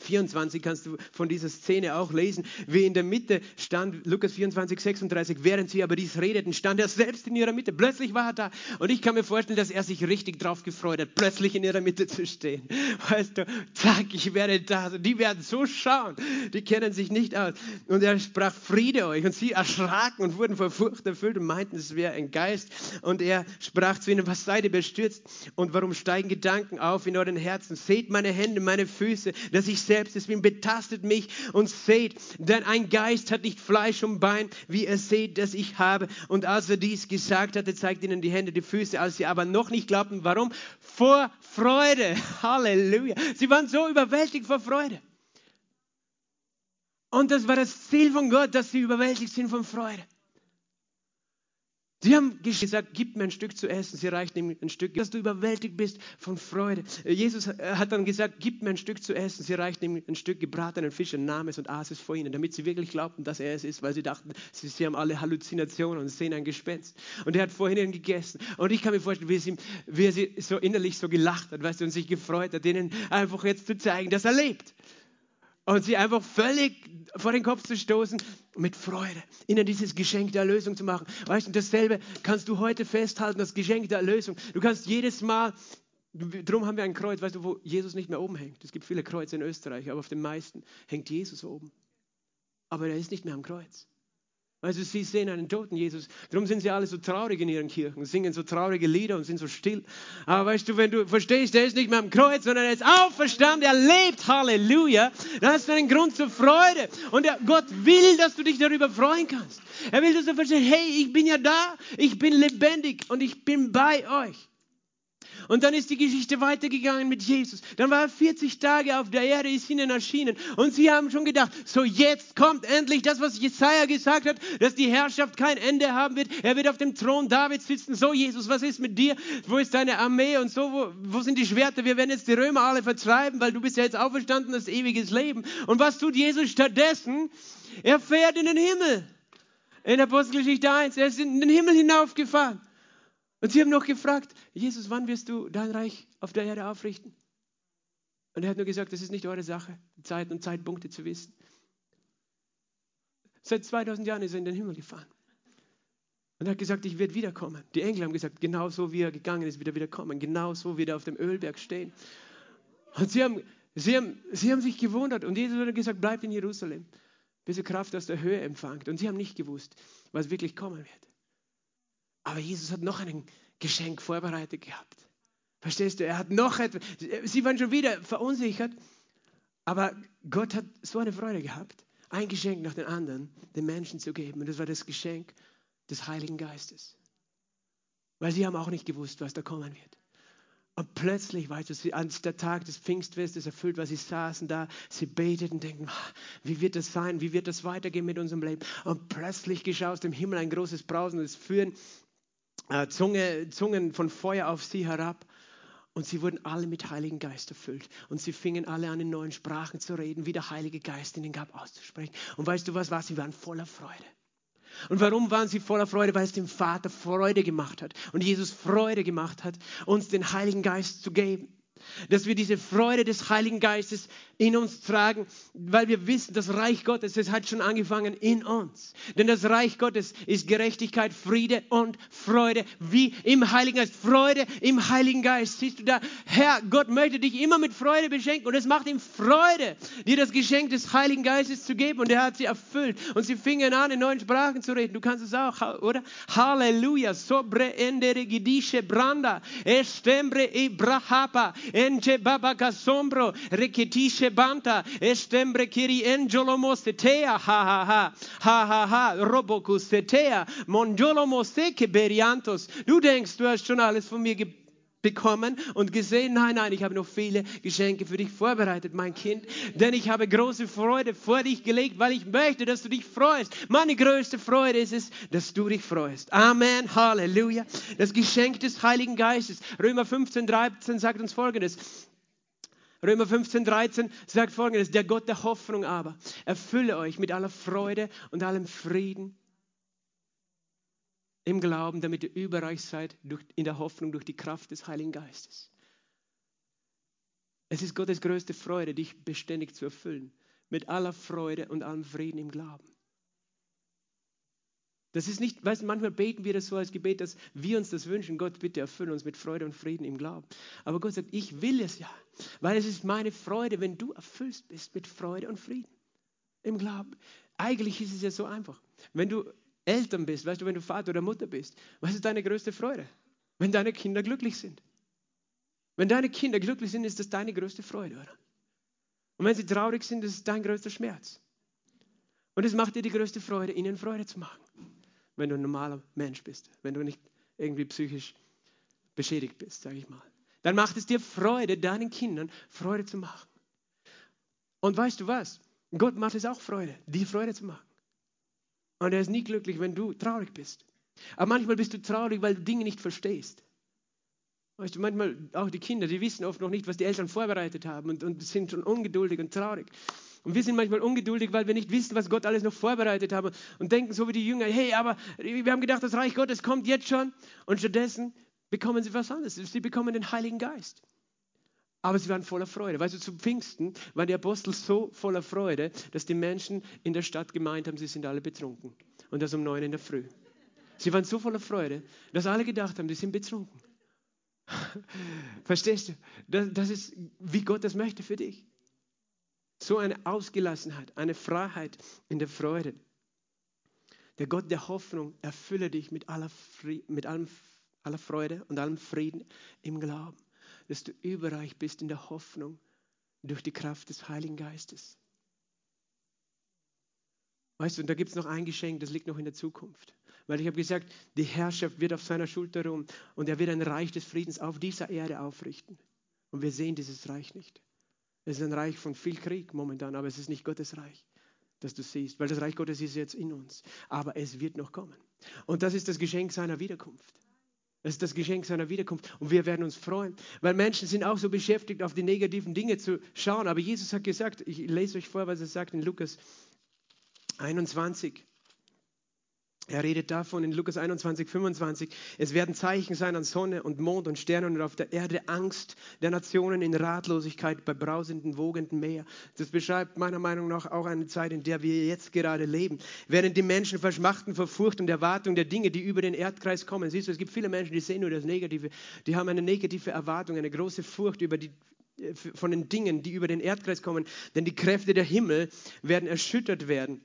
24 kannst du von dieser Szene auch lesen, wie in der Mitte stand, Lukas 24, 36, während sie aber dies redeten, stand er selbst in ihrer Mitte. Plötzlich war er da. Und ich kann mir vorstellen, dass er sich richtig drauf gefreut hat, plötzlich in ihrer Mitte zu stehen. Weißt du, zack, ich werde da. Die werden so schauen. Die kennen sich nicht aus. Und er sprach, Friede euch. Und sie erschraken und wurden vor Furcht erfüllt und meinten, es wäre ein Geist. Und er sprach zu ihnen, was seid ihr bestürzt? Und warum steigen Gedanken auf in euren Herzen? Seht meine Hände, meine Füße, dass ich selbst es bin, betastet mich und seht, denn ein Geist hat nicht Fleisch und Bein, wie ihr seht, dass ich habe. Und als er dies gesagt hatte, zeigt ihnen die Hände, die Füße, als sie aber noch nicht glaubten. Warum? Vor Freude. Halleluja. Sie waren so überwältigt vor Freude. Und das war das Ziel von Gott, dass sie überwältigt sind von Freude. Sie haben gesagt, gib mir ein Stück zu essen. Sie reicht ihm ein Stück, dass du überwältigt bist von Freude. Jesus hat dann gesagt, gib mir ein Stück zu essen. Sie reicht ihm ein Stück gebratenen Fisch und nahm es und aß es vor ihnen, damit sie wirklich glaubten, dass er es ist, weil sie dachten, sie, sie haben alle Halluzinationen und sehen ein Gespenst. Und er hat vor ihnen gegessen. Und ich kann mir vorstellen, wie, sie, wie er sie so innerlich so gelacht hat, weißt du, und sich gefreut hat, denen einfach jetzt zu zeigen, dass er lebt und sie einfach völlig vor den Kopf zu stoßen, mit Freude ihnen dieses Geschenk der Erlösung zu machen. Weißt du, dasselbe kannst du heute festhalten, das Geschenk der Erlösung. Du kannst jedes Mal, darum haben wir ein Kreuz, weißt du, wo Jesus nicht mehr oben hängt. Es gibt viele Kreuze in Österreich, aber auf den meisten hängt Jesus oben. Aber er ist nicht mehr am Kreuz. Also sie sehen einen toten Jesus. Darum sind sie alle so traurig in ihren Kirchen, singen so traurige Lieder und sind so still. Aber weißt du, wenn du verstehst, er ist nicht mehr am Kreuz, sondern er ist auferstanden, er lebt, Halleluja, dann hast du einen Grund zur Freude. Und der, Gott will, dass du dich darüber freuen kannst. Er will, dass du verstehst, hey, ich bin ja da, ich bin lebendig und ich bin bei euch. Und dann ist die Geschichte weitergegangen mit Jesus. Dann war er 40 Tage auf der Erde, ist ihnen erschienen. Und sie haben schon gedacht, so jetzt kommt endlich das, was Jesaja gesagt hat, dass die Herrschaft kein Ende haben wird. Er wird auf dem Thron Davids sitzen. So, Jesus, was ist mit dir? Wo ist deine Armee? Und so, wo, wo sind die Schwerter? Wir werden jetzt die Römer alle vertreiben, weil du bist ja jetzt auferstanden, das ewiges Leben. Und was tut Jesus stattdessen? Er fährt in den Himmel. In Apostelgeschichte 1. Er ist in den Himmel hinaufgefahren. Und sie haben noch gefragt, Jesus, wann wirst du dein Reich auf der Erde aufrichten? Und er hat nur gesagt, das ist nicht eure Sache, Zeiten und Zeitpunkte zu wissen. Seit 2000 Jahren ist er in den Himmel gefahren. Und er hat gesagt, ich werde wiederkommen. Die Engel haben gesagt, genau so wie er gegangen ist, wird er wiederkommen. Genau so wird er auf dem Ölberg stehen. Und sie haben, sie haben, sie haben sich gewundert. Und Jesus hat gesagt, bleibt in Jerusalem, bis ihr Kraft aus der Höhe empfangt. Und sie haben nicht gewusst, was wirklich kommen wird. Aber Jesus hat noch ein Geschenk vorbereitet gehabt. Verstehst du? Er hat noch etwas. Sie waren schon wieder verunsichert. Aber Gott hat so eine Freude gehabt, ein Geschenk nach dem anderen den Menschen zu geben. Und das war das Geschenk des Heiligen Geistes. Weil sie haben auch nicht gewusst, was da kommen wird. Und plötzlich, weißt du, als der Tag des Pfingstfestes erfüllt war, sie saßen da, sie beteten, denken, ah, wie wird das sein, wie wird das weitergehen mit unserem Leben? Und plötzlich geschah aus dem Himmel ein großes Brausen und es führen äh, Zunge, Zungen von Feuer auf sie herab. Und sie wurden alle mit Heiligen Geist erfüllt. Und sie fingen alle an, in neuen Sprachen zu reden, wie der Heilige Geist ihnen gab, auszusprechen. Und weißt du was war? Sie waren voller Freude. Und warum waren sie voller Freude? Weil es dem Vater Freude gemacht hat. Und Jesus Freude gemacht hat, uns den Heiligen Geist zu geben dass wir diese Freude des Heiligen Geistes in uns tragen, weil wir wissen, das Reich Gottes, es hat schon angefangen in uns. Denn das Reich Gottes ist Gerechtigkeit, Friede und Freude, wie im Heiligen Geist. Freude im Heiligen Geist. Siehst du da, Herr, Gott möchte dich immer mit Freude beschenken und es macht ihm Freude, dir das Geschenk des Heiligen Geistes zu geben und er hat sie erfüllt und sie fingen an, in neuen Sprachen zu reden. Du kannst es auch, oder? Halleluja, sobre endere gidische branda, estembre ibrahapa, ente baba casombro, reketische banta, estembre kiri enjolomosetea, ha ha ha, ha ha ha, robocusetea, monjolomoseke beriantos. Du denkst, du hast schon alles von mir bekommen und gesehen, nein, nein, ich habe noch viele Geschenke für dich vorbereitet, mein Kind, denn ich habe große Freude vor dich gelegt, weil ich möchte, dass du dich freust. Meine größte Freude ist es, dass du dich freust. Amen, Halleluja. Das Geschenk des Heiligen Geistes. Römer 15, 13 sagt uns Folgendes. Römer 15, 13 sagt folgendes, der Gott der Hoffnung aber erfülle euch mit aller Freude und allem Frieden im Glauben, damit ihr überreich seid durch, in der Hoffnung durch die Kraft des Heiligen Geistes. Es ist Gottes größte Freude, dich beständig zu erfüllen, mit aller Freude und allem Frieden im Glauben. Das ist nicht, weißt du, manchmal beten wir das so als Gebet, dass wir uns das wünschen. Gott, bitte erfülle uns mit Freude und Frieden im Glauben. Aber Gott sagt, ich will es ja, weil es ist meine Freude, wenn du erfüllt bist mit Freude und Frieden im Glauben. Eigentlich ist es ja so einfach. Wenn du Eltern bist, weißt du, wenn du Vater oder Mutter bist, was ist deine größte Freude? Wenn deine Kinder glücklich sind. Wenn deine Kinder glücklich sind, ist das deine größte Freude, oder? Und wenn sie traurig sind, ist es dein größter Schmerz. Und es macht dir die größte Freude, ihnen Freude zu machen, wenn du ein normaler Mensch bist, wenn du nicht irgendwie psychisch beschädigt bist, sage ich mal. Dann macht es dir Freude, deinen Kindern Freude zu machen. Und weißt du was? Gott macht es auch Freude, dir Freude zu machen. Und er ist nie glücklich, wenn du traurig bist. Aber manchmal bist du traurig, weil du Dinge nicht verstehst. Weißt du, manchmal auch die Kinder, die wissen oft noch nicht, was die Eltern vorbereitet haben und, und sind schon ungeduldig und traurig. Und wir sind manchmal ungeduldig, weil wir nicht wissen, was Gott alles noch vorbereitet hat und denken so wie die Jünger, hey, aber wir haben gedacht, das Reich Gottes kommt jetzt schon und stattdessen bekommen sie was anderes. Sie bekommen den Heiligen Geist. Aber sie waren voller Freude. Weißt du, zu Pfingsten waren die Apostel so voller Freude, dass die Menschen in der Stadt gemeint haben, sie sind alle betrunken. Und das um neun in der Früh. Sie waren so voller Freude, dass alle gedacht haben, die sind betrunken. Verstehst du? Das, das ist, wie Gott das möchte für dich. So eine Ausgelassenheit, eine Freiheit in der Freude. Der Gott der Hoffnung erfülle dich mit aller, Fried, mit allem, aller Freude und allem Frieden im Glauben dass du überreich bist in der Hoffnung durch die Kraft des Heiligen Geistes. Weißt du, und da gibt es noch ein Geschenk, das liegt noch in der Zukunft. Weil ich habe gesagt, die Herrschaft wird auf seiner Schulter ruhen und er wird ein Reich des Friedens auf dieser Erde aufrichten. Und wir sehen dieses Reich nicht. Es ist ein Reich von viel Krieg momentan, aber es ist nicht Gottes Reich, das du siehst, weil das Reich Gottes ist jetzt in uns. Aber es wird noch kommen. Und das ist das Geschenk seiner Wiederkunft. Das ist das Geschenk seiner Wiederkunft. Und wir werden uns freuen, weil Menschen sind auch so beschäftigt, auf die negativen Dinge zu schauen. Aber Jesus hat gesagt, ich lese euch vor, was er sagt in Lukas 21. Er redet davon in Lukas 21, 25. Es werden Zeichen sein an Sonne und Mond und Sternen und auf der Erde Angst der Nationen in Ratlosigkeit bei brausenden, wogenden Meer. Das beschreibt meiner Meinung nach auch eine Zeit, in der wir jetzt gerade leben. Während die Menschen verschmachten vor Furcht und Erwartung der Dinge, die über den Erdkreis kommen. Siehst du, es gibt viele Menschen, die sehen nur das Negative. Die haben eine negative Erwartung, eine große Furcht über die äh, von den Dingen, die über den Erdkreis kommen. Denn die Kräfte der Himmel werden erschüttert werden.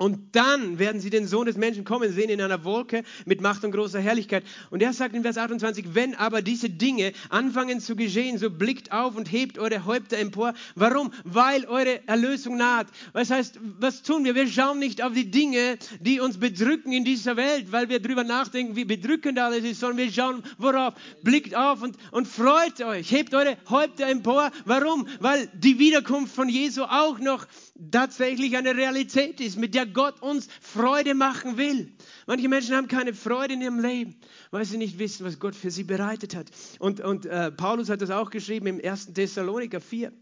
Und dann werden sie den Sohn des Menschen kommen sehen in einer Wolke mit Macht und großer Herrlichkeit. Und er sagt in Vers 28, wenn aber diese Dinge anfangen zu geschehen, so blickt auf und hebt eure Häupter empor. Warum? Weil eure Erlösung naht. Was heißt, was tun wir? Wir schauen nicht auf die Dinge, die uns bedrücken in dieser Welt, weil wir drüber nachdenken, wie bedrückend alles ist, sondern wir schauen worauf? Blickt auf und, und freut euch. Hebt eure Häupter empor. Warum? Weil die Wiederkunft von Jesu auch noch tatsächlich eine Realität ist, mit der Gott uns Freude machen will. Manche Menschen haben keine Freude in ihrem Leben, weil sie nicht wissen, was Gott für sie bereitet hat. Und, und äh, Paulus hat das auch geschrieben im 1. Thessaloniker 4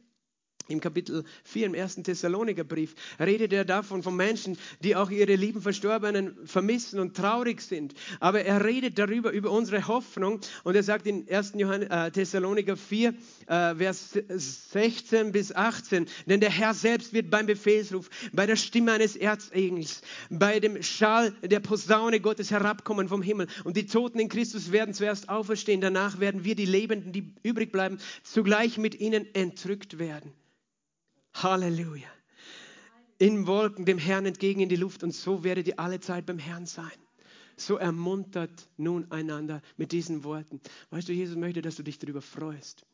im Kapitel 4 im ersten Thessalonikerbrief redet er davon von Menschen, die auch ihre lieben Verstorbenen vermissen und traurig sind. Aber er redet darüber, über unsere Hoffnung. Und er sagt in 1. Johann, äh, Thessaloniker 4, äh, Vers 16 bis 18, denn der Herr selbst wird beim Befehlsruf, bei der Stimme eines Erzengels, bei dem Schall der Posaune Gottes herabkommen vom Himmel. Und die Toten in Christus werden zuerst auferstehen. Danach werden wir, die Lebenden, die übrig bleiben, zugleich mit ihnen entrückt werden. Halleluja. In Wolken dem Herrn entgegen in die Luft und so werdet ihr alle Zeit beim Herrn sein. So ermuntert nun einander mit diesen Worten. Weißt du, Jesus möchte, dass du dich darüber freust,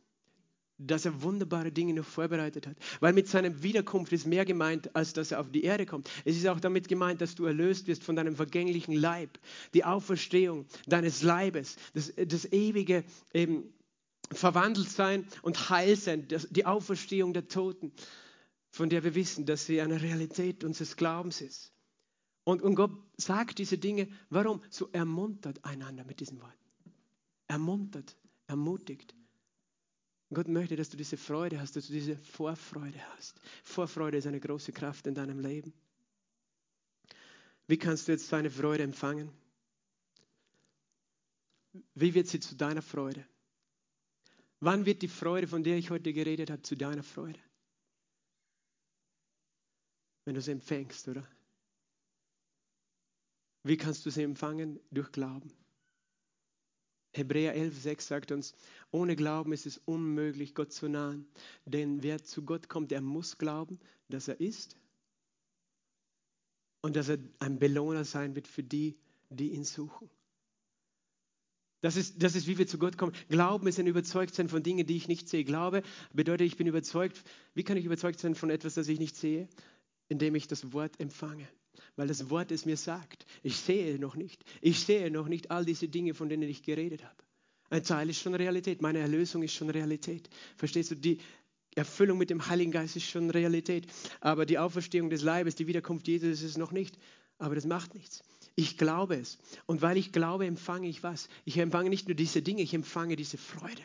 dass er wunderbare Dinge noch vorbereitet hat. Weil mit seiner Wiederkunft ist mehr gemeint, als dass er auf die Erde kommt. Es ist auch damit gemeint, dass du erlöst wirst von deinem vergänglichen Leib. Die Auferstehung deines Leibes, das, das ewige eben, Verwandeltsein und Heilsein, das, die Auferstehung der Toten von der wir wissen, dass sie eine Realität unseres Glaubens ist. Und, und Gott sagt diese Dinge, warum? So ermuntert einander mit diesen Worten. Ermuntert, ermutigt. Gott möchte, dass du diese Freude hast, dass du diese Vorfreude hast. Vorfreude ist eine große Kraft in deinem Leben. Wie kannst du jetzt deine Freude empfangen? Wie wird sie zu deiner Freude? Wann wird die Freude, von der ich heute geredet habe, zu deiner Freude? Wenn du sie empfängst, oder? Wie kannst du sie empfangen? Durch Glauben. Hebräer 11,6 sagt uns, ohne Glauben ist es unmöglich, Gott zu nahen. Denn wer zu Gott kommt, der muss glauben, dass er ist und dass er ein Belohner sein wird für die, die ihn suchen. Das ist, das ist, wie wir zu Gott kommen. Glauben ist ein Überzeugtsein von Dingen, die ich nicht sehe. Glaube bedeutet, ich bin überzeugt. Wie kann ich überzeugt sein von etwas, das ich nicht sehe? Indem ich das Wort empfange. Weil das Wort es mir sagt. Ich sehe noch nicht. Ich sehe noch nicht all diese Dinge, von denen ich geredet habe. Ein Teil ist schon Realität. Meine Erlösung ist schon Realität. Verstehst du? Die Erfüllung mit dem Heiligen Geist ist schon Realität. Aber die Auferstehung des Leibes, die Wiederkunft Jesus ist es noch nicht. Aber das macht nichts. Ich glaube es. Und weil ich glaube, empfange ich was? Ich empfange nicht nur diese Dinge, ich empfange diese Freude.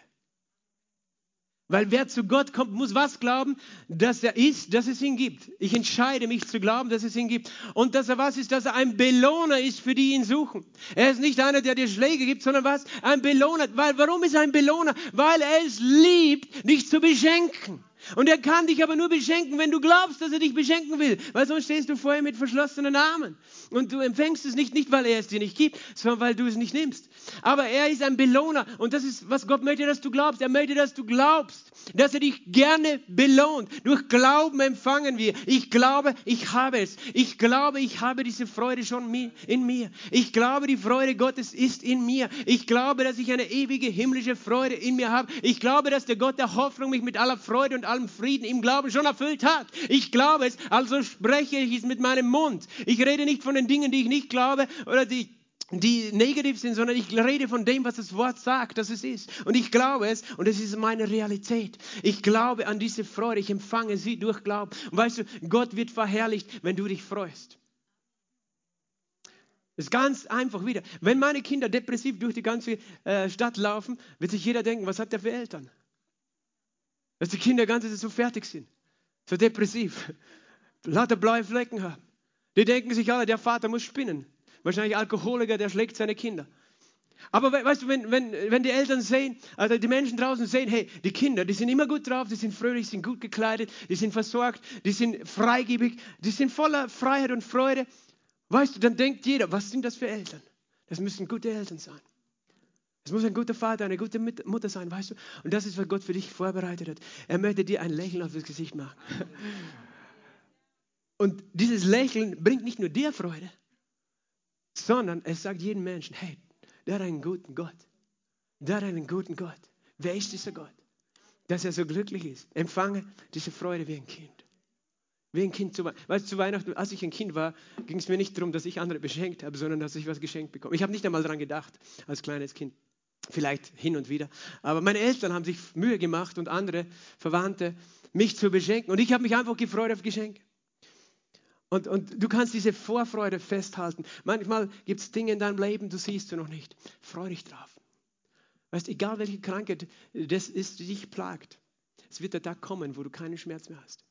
Weil wer zu Gott kommt, muss was glauben? Dass er ist, dass es ihn gibt. Ich entscheide mich zu glauben, dass es ihn gibt. Und dass er was ist, dass er ein Belohner ist für die ihn suchen. Er ist nicht einer, der dir Schläge gibt, sondern was? Ein Belohner. Weil, warum ist er ein Belohner? Weil er es liebt, dich zu beschenken. Und er kann dich aber nur beschenken, wenn du glaubst, dass er dich beschenken will. Weil sonst stehst du vorher mit verschlossenen Armen. Und du empfängst es nicht, nicht weil er es dir nicht gibt, sondern weil du es nicht nimmst. Aber er ist ein Belohner. Und das ist, was Gott möchte, dass du glaubst. Er möchte, dass du glaubst, dass er dich gerne belohnt. Durch Glauben empfangen wir. Ich glaube, ich habe es. Ich glaube, ich habe diese Freude schon in mir. Ich glaube, die Freude Gottes ist in mir. Ich glaube, dass ich eine ewige himmlische Freude in mir habe. Ich glaube, dass der Gott der Hoffnung mich mit aller Freude und allem Frieden im Glauben schon erfüllt hat. Ich glaube es, also spreche ich es mit meinem Mund. Ich rede nicht von den Dingen, die ich nicht glaube oder die die negativ sind, sondern ich rede von dem, was das Wort sagt, dass es ist. Und ich glaube es und es ist meine Realität. Ich glaube an diese Freude, ich empfange sie durch Glauben. Und weißt du, Gott wird verherrlicht, wenn du dich freust. Das ist ganz einfach wieder. Wenn meine Kinder depressiv durch die ganze äh, Stadt laufen, wird sich jeder denken, was hat der für Eltern? Dass die Kinder ganz so fertig sind, so depressiv, lauter blaue Flecken haben. Die denken sich alle, der Vater muss spinnen. Wahrscheinlich Alkoholiker, der schlägt seine Kinder. Aber weißt du, wenn, wenn, wenn die Eltern sehen, also die Menschen draußen sehen, hey, die Kinder, die sind immer gut drauf, die sind fröhlich, sind gut gekleidet, die sind versorgt, die sind freigebig, die sind voller Freiheit und Freude. Weißt du, dann denkt jeder, was sind das für Eltern? Das müssen gute Eltern sein. Es muss ein guter Vater, eine gute Mutter sein, weißt du? Und das ist, was Gott für dich vorbereitet hat. Er möchte dir ein Lächeln auf das Gesicht machen. Und dieses Lächeln bringt nicht nur dir Freude, sondern es sagt jedem Menschen, hey, der hat einen guten Gott. Der hat einen guten Gott. Wer ist dieser Gott? Dass er so glücklich ist. Empfange diese Freude wie ein Kind. Wie ein Kind zu Weihnachten. Weißt du, zu Weihnachten, als ich ein Kind war, ging es mir nicht darum, dass ich andere beschenkt habe, sondern dass ich was geschenkt bekomme. Ich habe nicht einmal daran gedacht, als kleines Kind. Vielleicht hin und wieder. Aber meine Eltern haben sich Mühe gemacht und andere Verwandte, mich zu beschenken. Und ich habe mich einfach gefreut auf Geschenke. Und, und du kannst diese Vorfreude festhalten. Manchmal gibt es Dinge in deinem Leben, du siehst du noch nicht. Freu dich drauf. Weißt, egal welche Krankheit das ist, die dich plagt, es wird der Tag kommen, wo du keinen Schmerz mehr hast.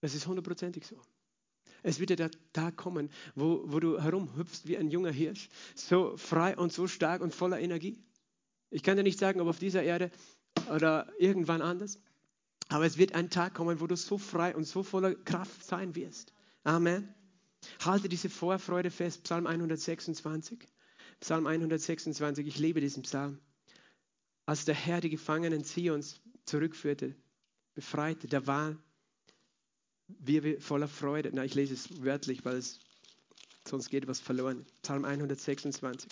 Das ist hundertprozentig so. Es wird der Tag kommen, wo, wo du herumhüpfst wie ein junger Hirsch, so frei und so stark und voller Energie. Ich kann dir nicht sagen, ob auf dieser Erde oder irgendwann anders, aber es wird ein Tag kommen, wo du so frei und so voller Kraft sein wirst. Amen. Halte diese Vorfreude fest, Psalm 126. Psalm 126, ich liebe diesen Psalm. Als der Herr die Gefangenen Zions zurückführte, befreite, da waren wir voller Freude. Na, ich lese es wörtlich, weil es sonst geht was verloren. Psalm 126.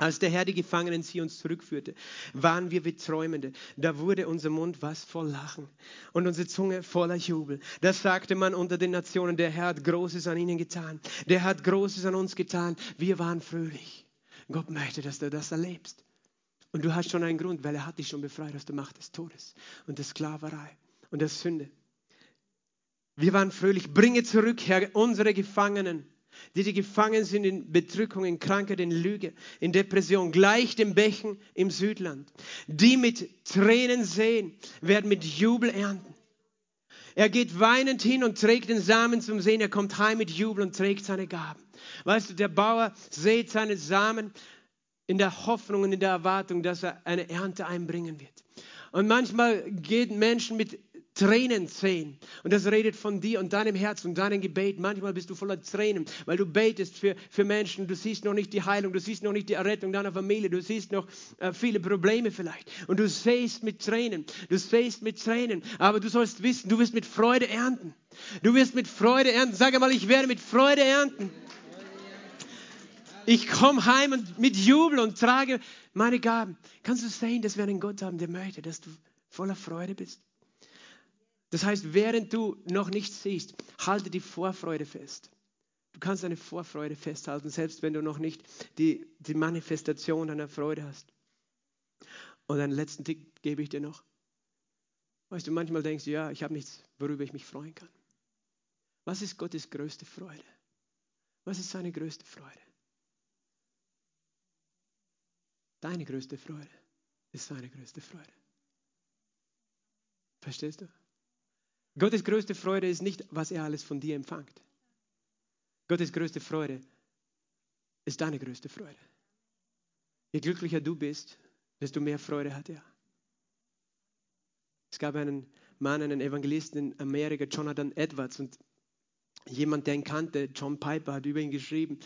Als der Herr die Gefangenen sie uns zurückführte, waren wir wie Träumende. Da wurde unser Mund was voll Lachen und unsere Zunge voller Jubel. Da sagte man unter den Nationen, der Herr hat Großes an ihnen getan. Der hat Großes an uns getan. Wir waren fröhlich. Gott möchte, dass du das erlebst. Und du hast schon einen Grund, weil er hat dich schon befreit aus der Macht des Todes und der Sklaverei und der Sünde. Wir waren fröhlich. Bringe zurück, Herr, unsere Gefangenen die, die gefangen sind in Bedrückung, in Krankheit, in Lüge, in Depression, gleich dem Bächen im Südland. Die mit Tränen sehen, werden mit Jubel ernten. Er geht weinend hin und trägt den Samen zum Sehen. Er kommt heim mit Jubel und trägt seine Gaben. Weißt du, der Bauer sät seine Samen in der Hoffnung und in der Erwartung, dass er eine Ernte einbringen wird. Und manchmal gehen Menschen mit Tränen sehen. Und das redet von dir und deinem Herz und deinem Gebet. Manchmal bist du voller Tränen, weil du betest für, für Menschen. Du siehst noch nicht die Heilung, du siehst noch nicht die Errettung deiner Familie, du siehst noch äh, viele Probleme vielleicht. Und du sähst mit Tränen, du sähst mit Tränen. Aber du sollst wissen, du wirst mit Freude ernten. Du wirst mit Freude ernten. Sag einmal, ich werde mit Freude ernten. Ich komme heim und mit Jubel und trage meine Gaben. Kannst du sehen, dass wir einen Gott haben, der möchte, dass du voller Freude bist? Das heißt, während du noch nichts siehst, halte die Vorfreude fest. Du kannst deine Vorfreude festhalten, selbst wenn du noch nicht die, die Manifestation deiner Freude hast. Und einen letzten Tipp gebe ich dir noch. Weißt du, manchmal denkst du, ja, ich habe nichts, worüber ich mich freuen kann. Was ist Gottes größte Freude? Was ist seine größte Freude? Deine größte Freude ist seine größte Freude. Verstehst du? Gottes größte Freude ist nicht, was er alles von dir empfängt. Gottes größte Freude ist deine größte Freude. Je glücklicher du bist, desto mehr Freude hat er. Es gab einen Mann, einen Evangelisten in Amerika, Jonathan Edwards, und jemand, der ihn kannte, John Piper, hat über ihn geschrieben,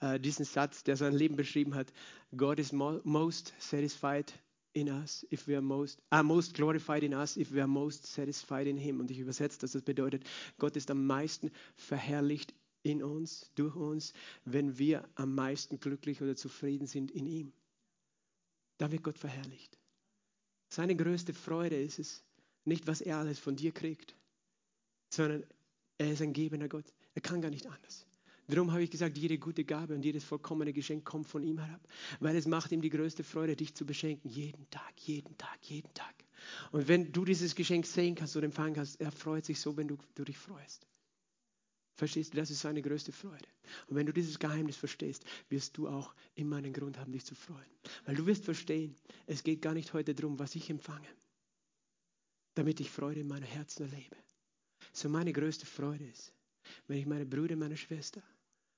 äh, diesen Satz, der sein Leben beschrieben hat: God is most satisfied in us if we are most, are most glorified in us if we are most satisfied in him. Und ich übersetze das, das bedeutet, Gott ist am meisten verherrlicht in uns, durch uns, wenn wir am meisten glücklich oder zufrieden sind in ihm. Da wird Gott verherrlicht. Seine größte Freude ist es, nicht was er alles von dir kriegt, sondern er ist ein gebender Gott. Er kann gar nicht anders. Darum habe ich gesagt, jede gute Gabe und jedes vollkommene Geschenk kommt von ihm herab, weil es macht ihm die größte Freude, dich zu beschenken, jeden Tag, jeden Tag, jeden Tag. Und wenn du dieses Geschenk sehen kannst oder empfangen kannst, er freut sich so, wenn du, du dich freust. Verstehst du, das ist seine größte Freude. Und wenn du dieses Geheimnis verstehst, wirst du auch immer einen Grund haben, dich zu freuen. Weil du wirst verstehen, es geht gar nicht heute darum, was ich empfange, damit ich Freude in meinem Herzen erlebe. So meine größte Freude ist, wenn ich meine Brüder, meine Schwester,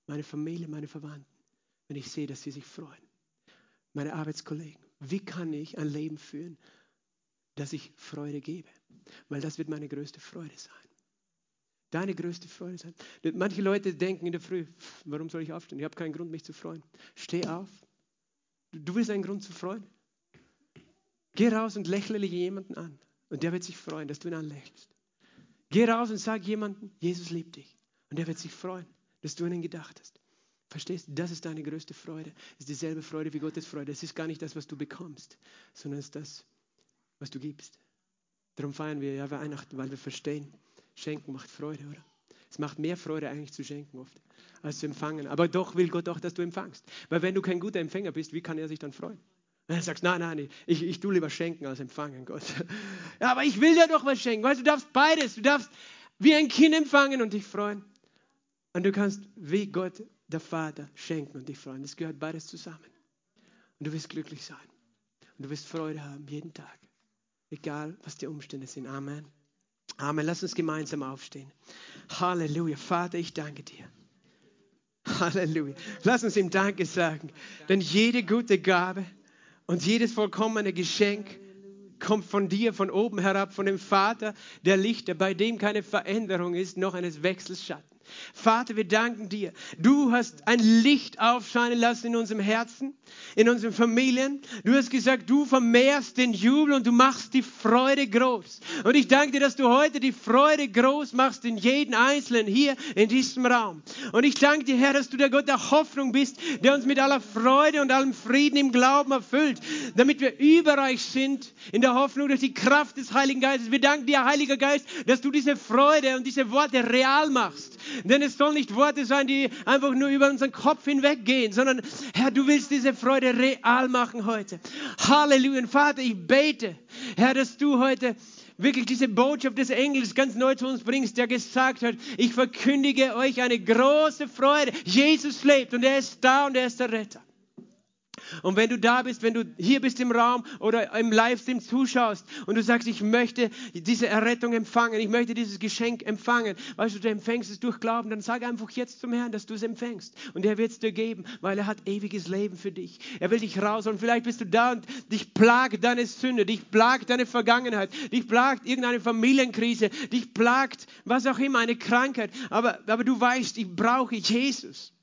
meine Familie, meine Verwandten, wenn ich sehe, dass sie sich freuen. Meine Arbeitskollegen, wie kann ich ein Leben führen, das ich Freude gebe? Weil das wird meine größte Freude sein. Deine größte Freude sein. Manche Leute denken in der Früh, warum soll ich aufstehen? Ich habe keinen Grund, mich zu freuen. Steh auf. Du willst einen Grund zu freuen. Geh raus und lächle jemanden an. Und der wird sich freuen, dass du ihn anlächelst. Geh raus und sag jemandem, Jesus liebt dich. Und er wird sich freuen, dass du an ihn gedacht hast. Verstehst du? Das ist deine größte Freude. Es ist dieselbe Freude wie Gottes Freude. Es ist gar nicht das, was du bekommst, sondern es ist das, was du gibst. Darum feiern wir ja Weihnachten, weil wir verstehen, Schenken macht Freude, oder? Es macht mehr Freude eigentlich zu schenken oft, als zu empfangen. Aber doch will Gott auch, dass du empfangst. Weil wenn du kein guter Empfänger bist, wie kann er sich dann freuen? Wenn du sagst, nein, nein, ich, ich tue lieber schenken als empfangen, Gott. Ja, aber ich will dir doch was schenken. Weißt du, du darfst beides. Du darfst wie ein Kind empfangen und dich freuen. Und du kannst wie Gott, der Vater, schenken und dich freuen. Das gehört beides zusammen. Und du wirst glücklich sein. Und du wirst Freude haben jeden Tag. Egal, was die Umstände sind. Amen. Amen. Lass uns gemeinsam aufstehen. Halleluja. Vater, ich danke dir. Halleluja. Lass uns ihm Danke sagen. Denn jede gute Gabe und jedes vollkommene Geschenk kommt von dir, von oben herab, von dem Vater der Lichter, bei dem keine Veränderung ist, noch eines Wechselschatten. Vater, wir danken dir. Du hast ein Licht aufscheinen lassen in unserem Herzen, in unseren Familien. Du hast gesagt, du vermehrst den Jubel und du machst die Freude groß. Und ich danke dir, dass du heute die Freude groß machst in jeden Einzelnen hier in diesem Raum. Und ich danke dir, Herr, dass du der Gott der Hoffnung bist, der uns mit aller Freude und allem Frieden im Glauben erfüllt, damit wir überreich sind in der Hoffnung durch die Kraft des Heiligen Geistes. Wir danken dir, Heiliger Geist, dass du diese Freude und diese Worte real machst. Denn es soll nicht Worte sein, die einfach nur über unseren Kopf hinweggehen, sondern Herr, du willst diese Freude real machen heute. Halleluja. Vater, ich bete, Herr, dass du heute wirklich diese Botschaft des Engels ganz neu zu uns bringst, der gesagt hat, ich verkündige euch eine große Freude. Jesus lebt und er ist da und er ist der Retter. Und wenn du da bist, wenn du hier bist im Raum oder im Livestream zuschaust und du sagst, ich möchte diese Errettung empfangen, ich möchte dieses Geschenk empfangen, weißt du, du empfängst es durch Glauben, dann sag einfach jetzt zum Herrn, dass du es empfängst. Und er wird es dir geben, weil er hat ewiges Leben für dich. Er will dich raus und vielleicht bist du da und dich plagt deine Sünde, dich plagt deine Vergangenheit, dich plagt irgendeine Familienkrise, dich plagt was auch immer, eine Krankheit. Aber, aber du weißt, ich brauche Jesus.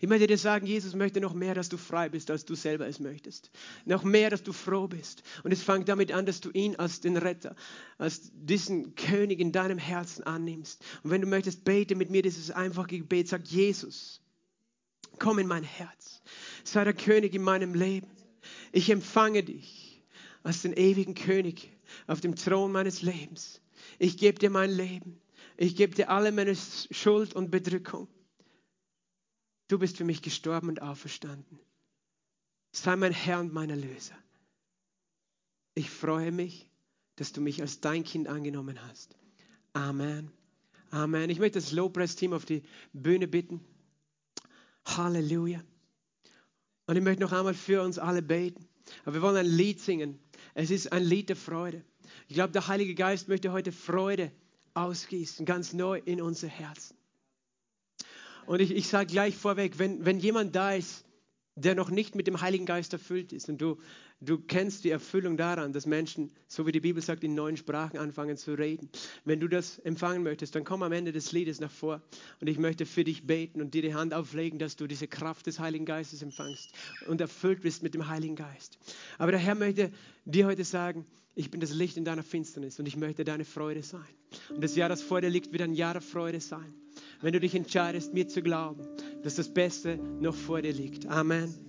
Ich möchte dir sagen, Jesus möchte noch mehr, dass du frei bist, als du selber es möchtest. Noch mehr, dass du froh bist. Und es fängt damit an, dass du ihn als den Retter, als diesen König in deinem Herzen annimmst. Und wenn du möchtest, bete mit mir dieses einfache Gebet. Sag, Jesus, komm in mein Herz. Sei der König in meinem Leben. Ich empfange dich als den ewigen König auf dem Thron meines Lebens. Ich gebe dir mein Leben. Ich gebe dir alle meine Schuld und Bedrückung. Du bist für mich gestorben und auferstanden. Sei mein Herr und mein Erlöser. Ich freue mich, dass du mich als dein Kind angenommen hast. Amen. Amen. Ich möchte das Lobpreisteam auf die Bühne bitten. Halleluja. Und ich möchte noch einmal für uns alle beten. Aber wir wollen ein Lied singen. Es ist ein Lied der Freude. Ich glaube, der Heilige Geist möchte heute Freude ausgießen, ganz neu in unser Herzen. Und ich, ich sage gleich vorweg, wenn, wenn jemand da ist, der noch nicht mit dem Heiligen Geist erfüllt ist und du, du kennst die Erfüllung daran, dass Menschen, so wie die Bibel sagt, in neuen Sprachen anfangen zu reden. Wenn du das empfangen möchtest, dann komm am Ende des Liedes nach vor und ich möchte für dich beten und dir die Hand auflegen, dass du diese Kraft des Heiligen Geistes empfangst und erfüllt bist mit dem Heiligen Geist. Aber der Herr möchte dir heute sagen, ich bin das Licht in deiner Finsternis und ich möchte deine Freude sein. Und das Jahr, das vor dir liegt, wird ein Jahr der Freude sein wenn du dich entscheidest, mir zu glauben, dass das Beste noch vor dir liegt. Amen.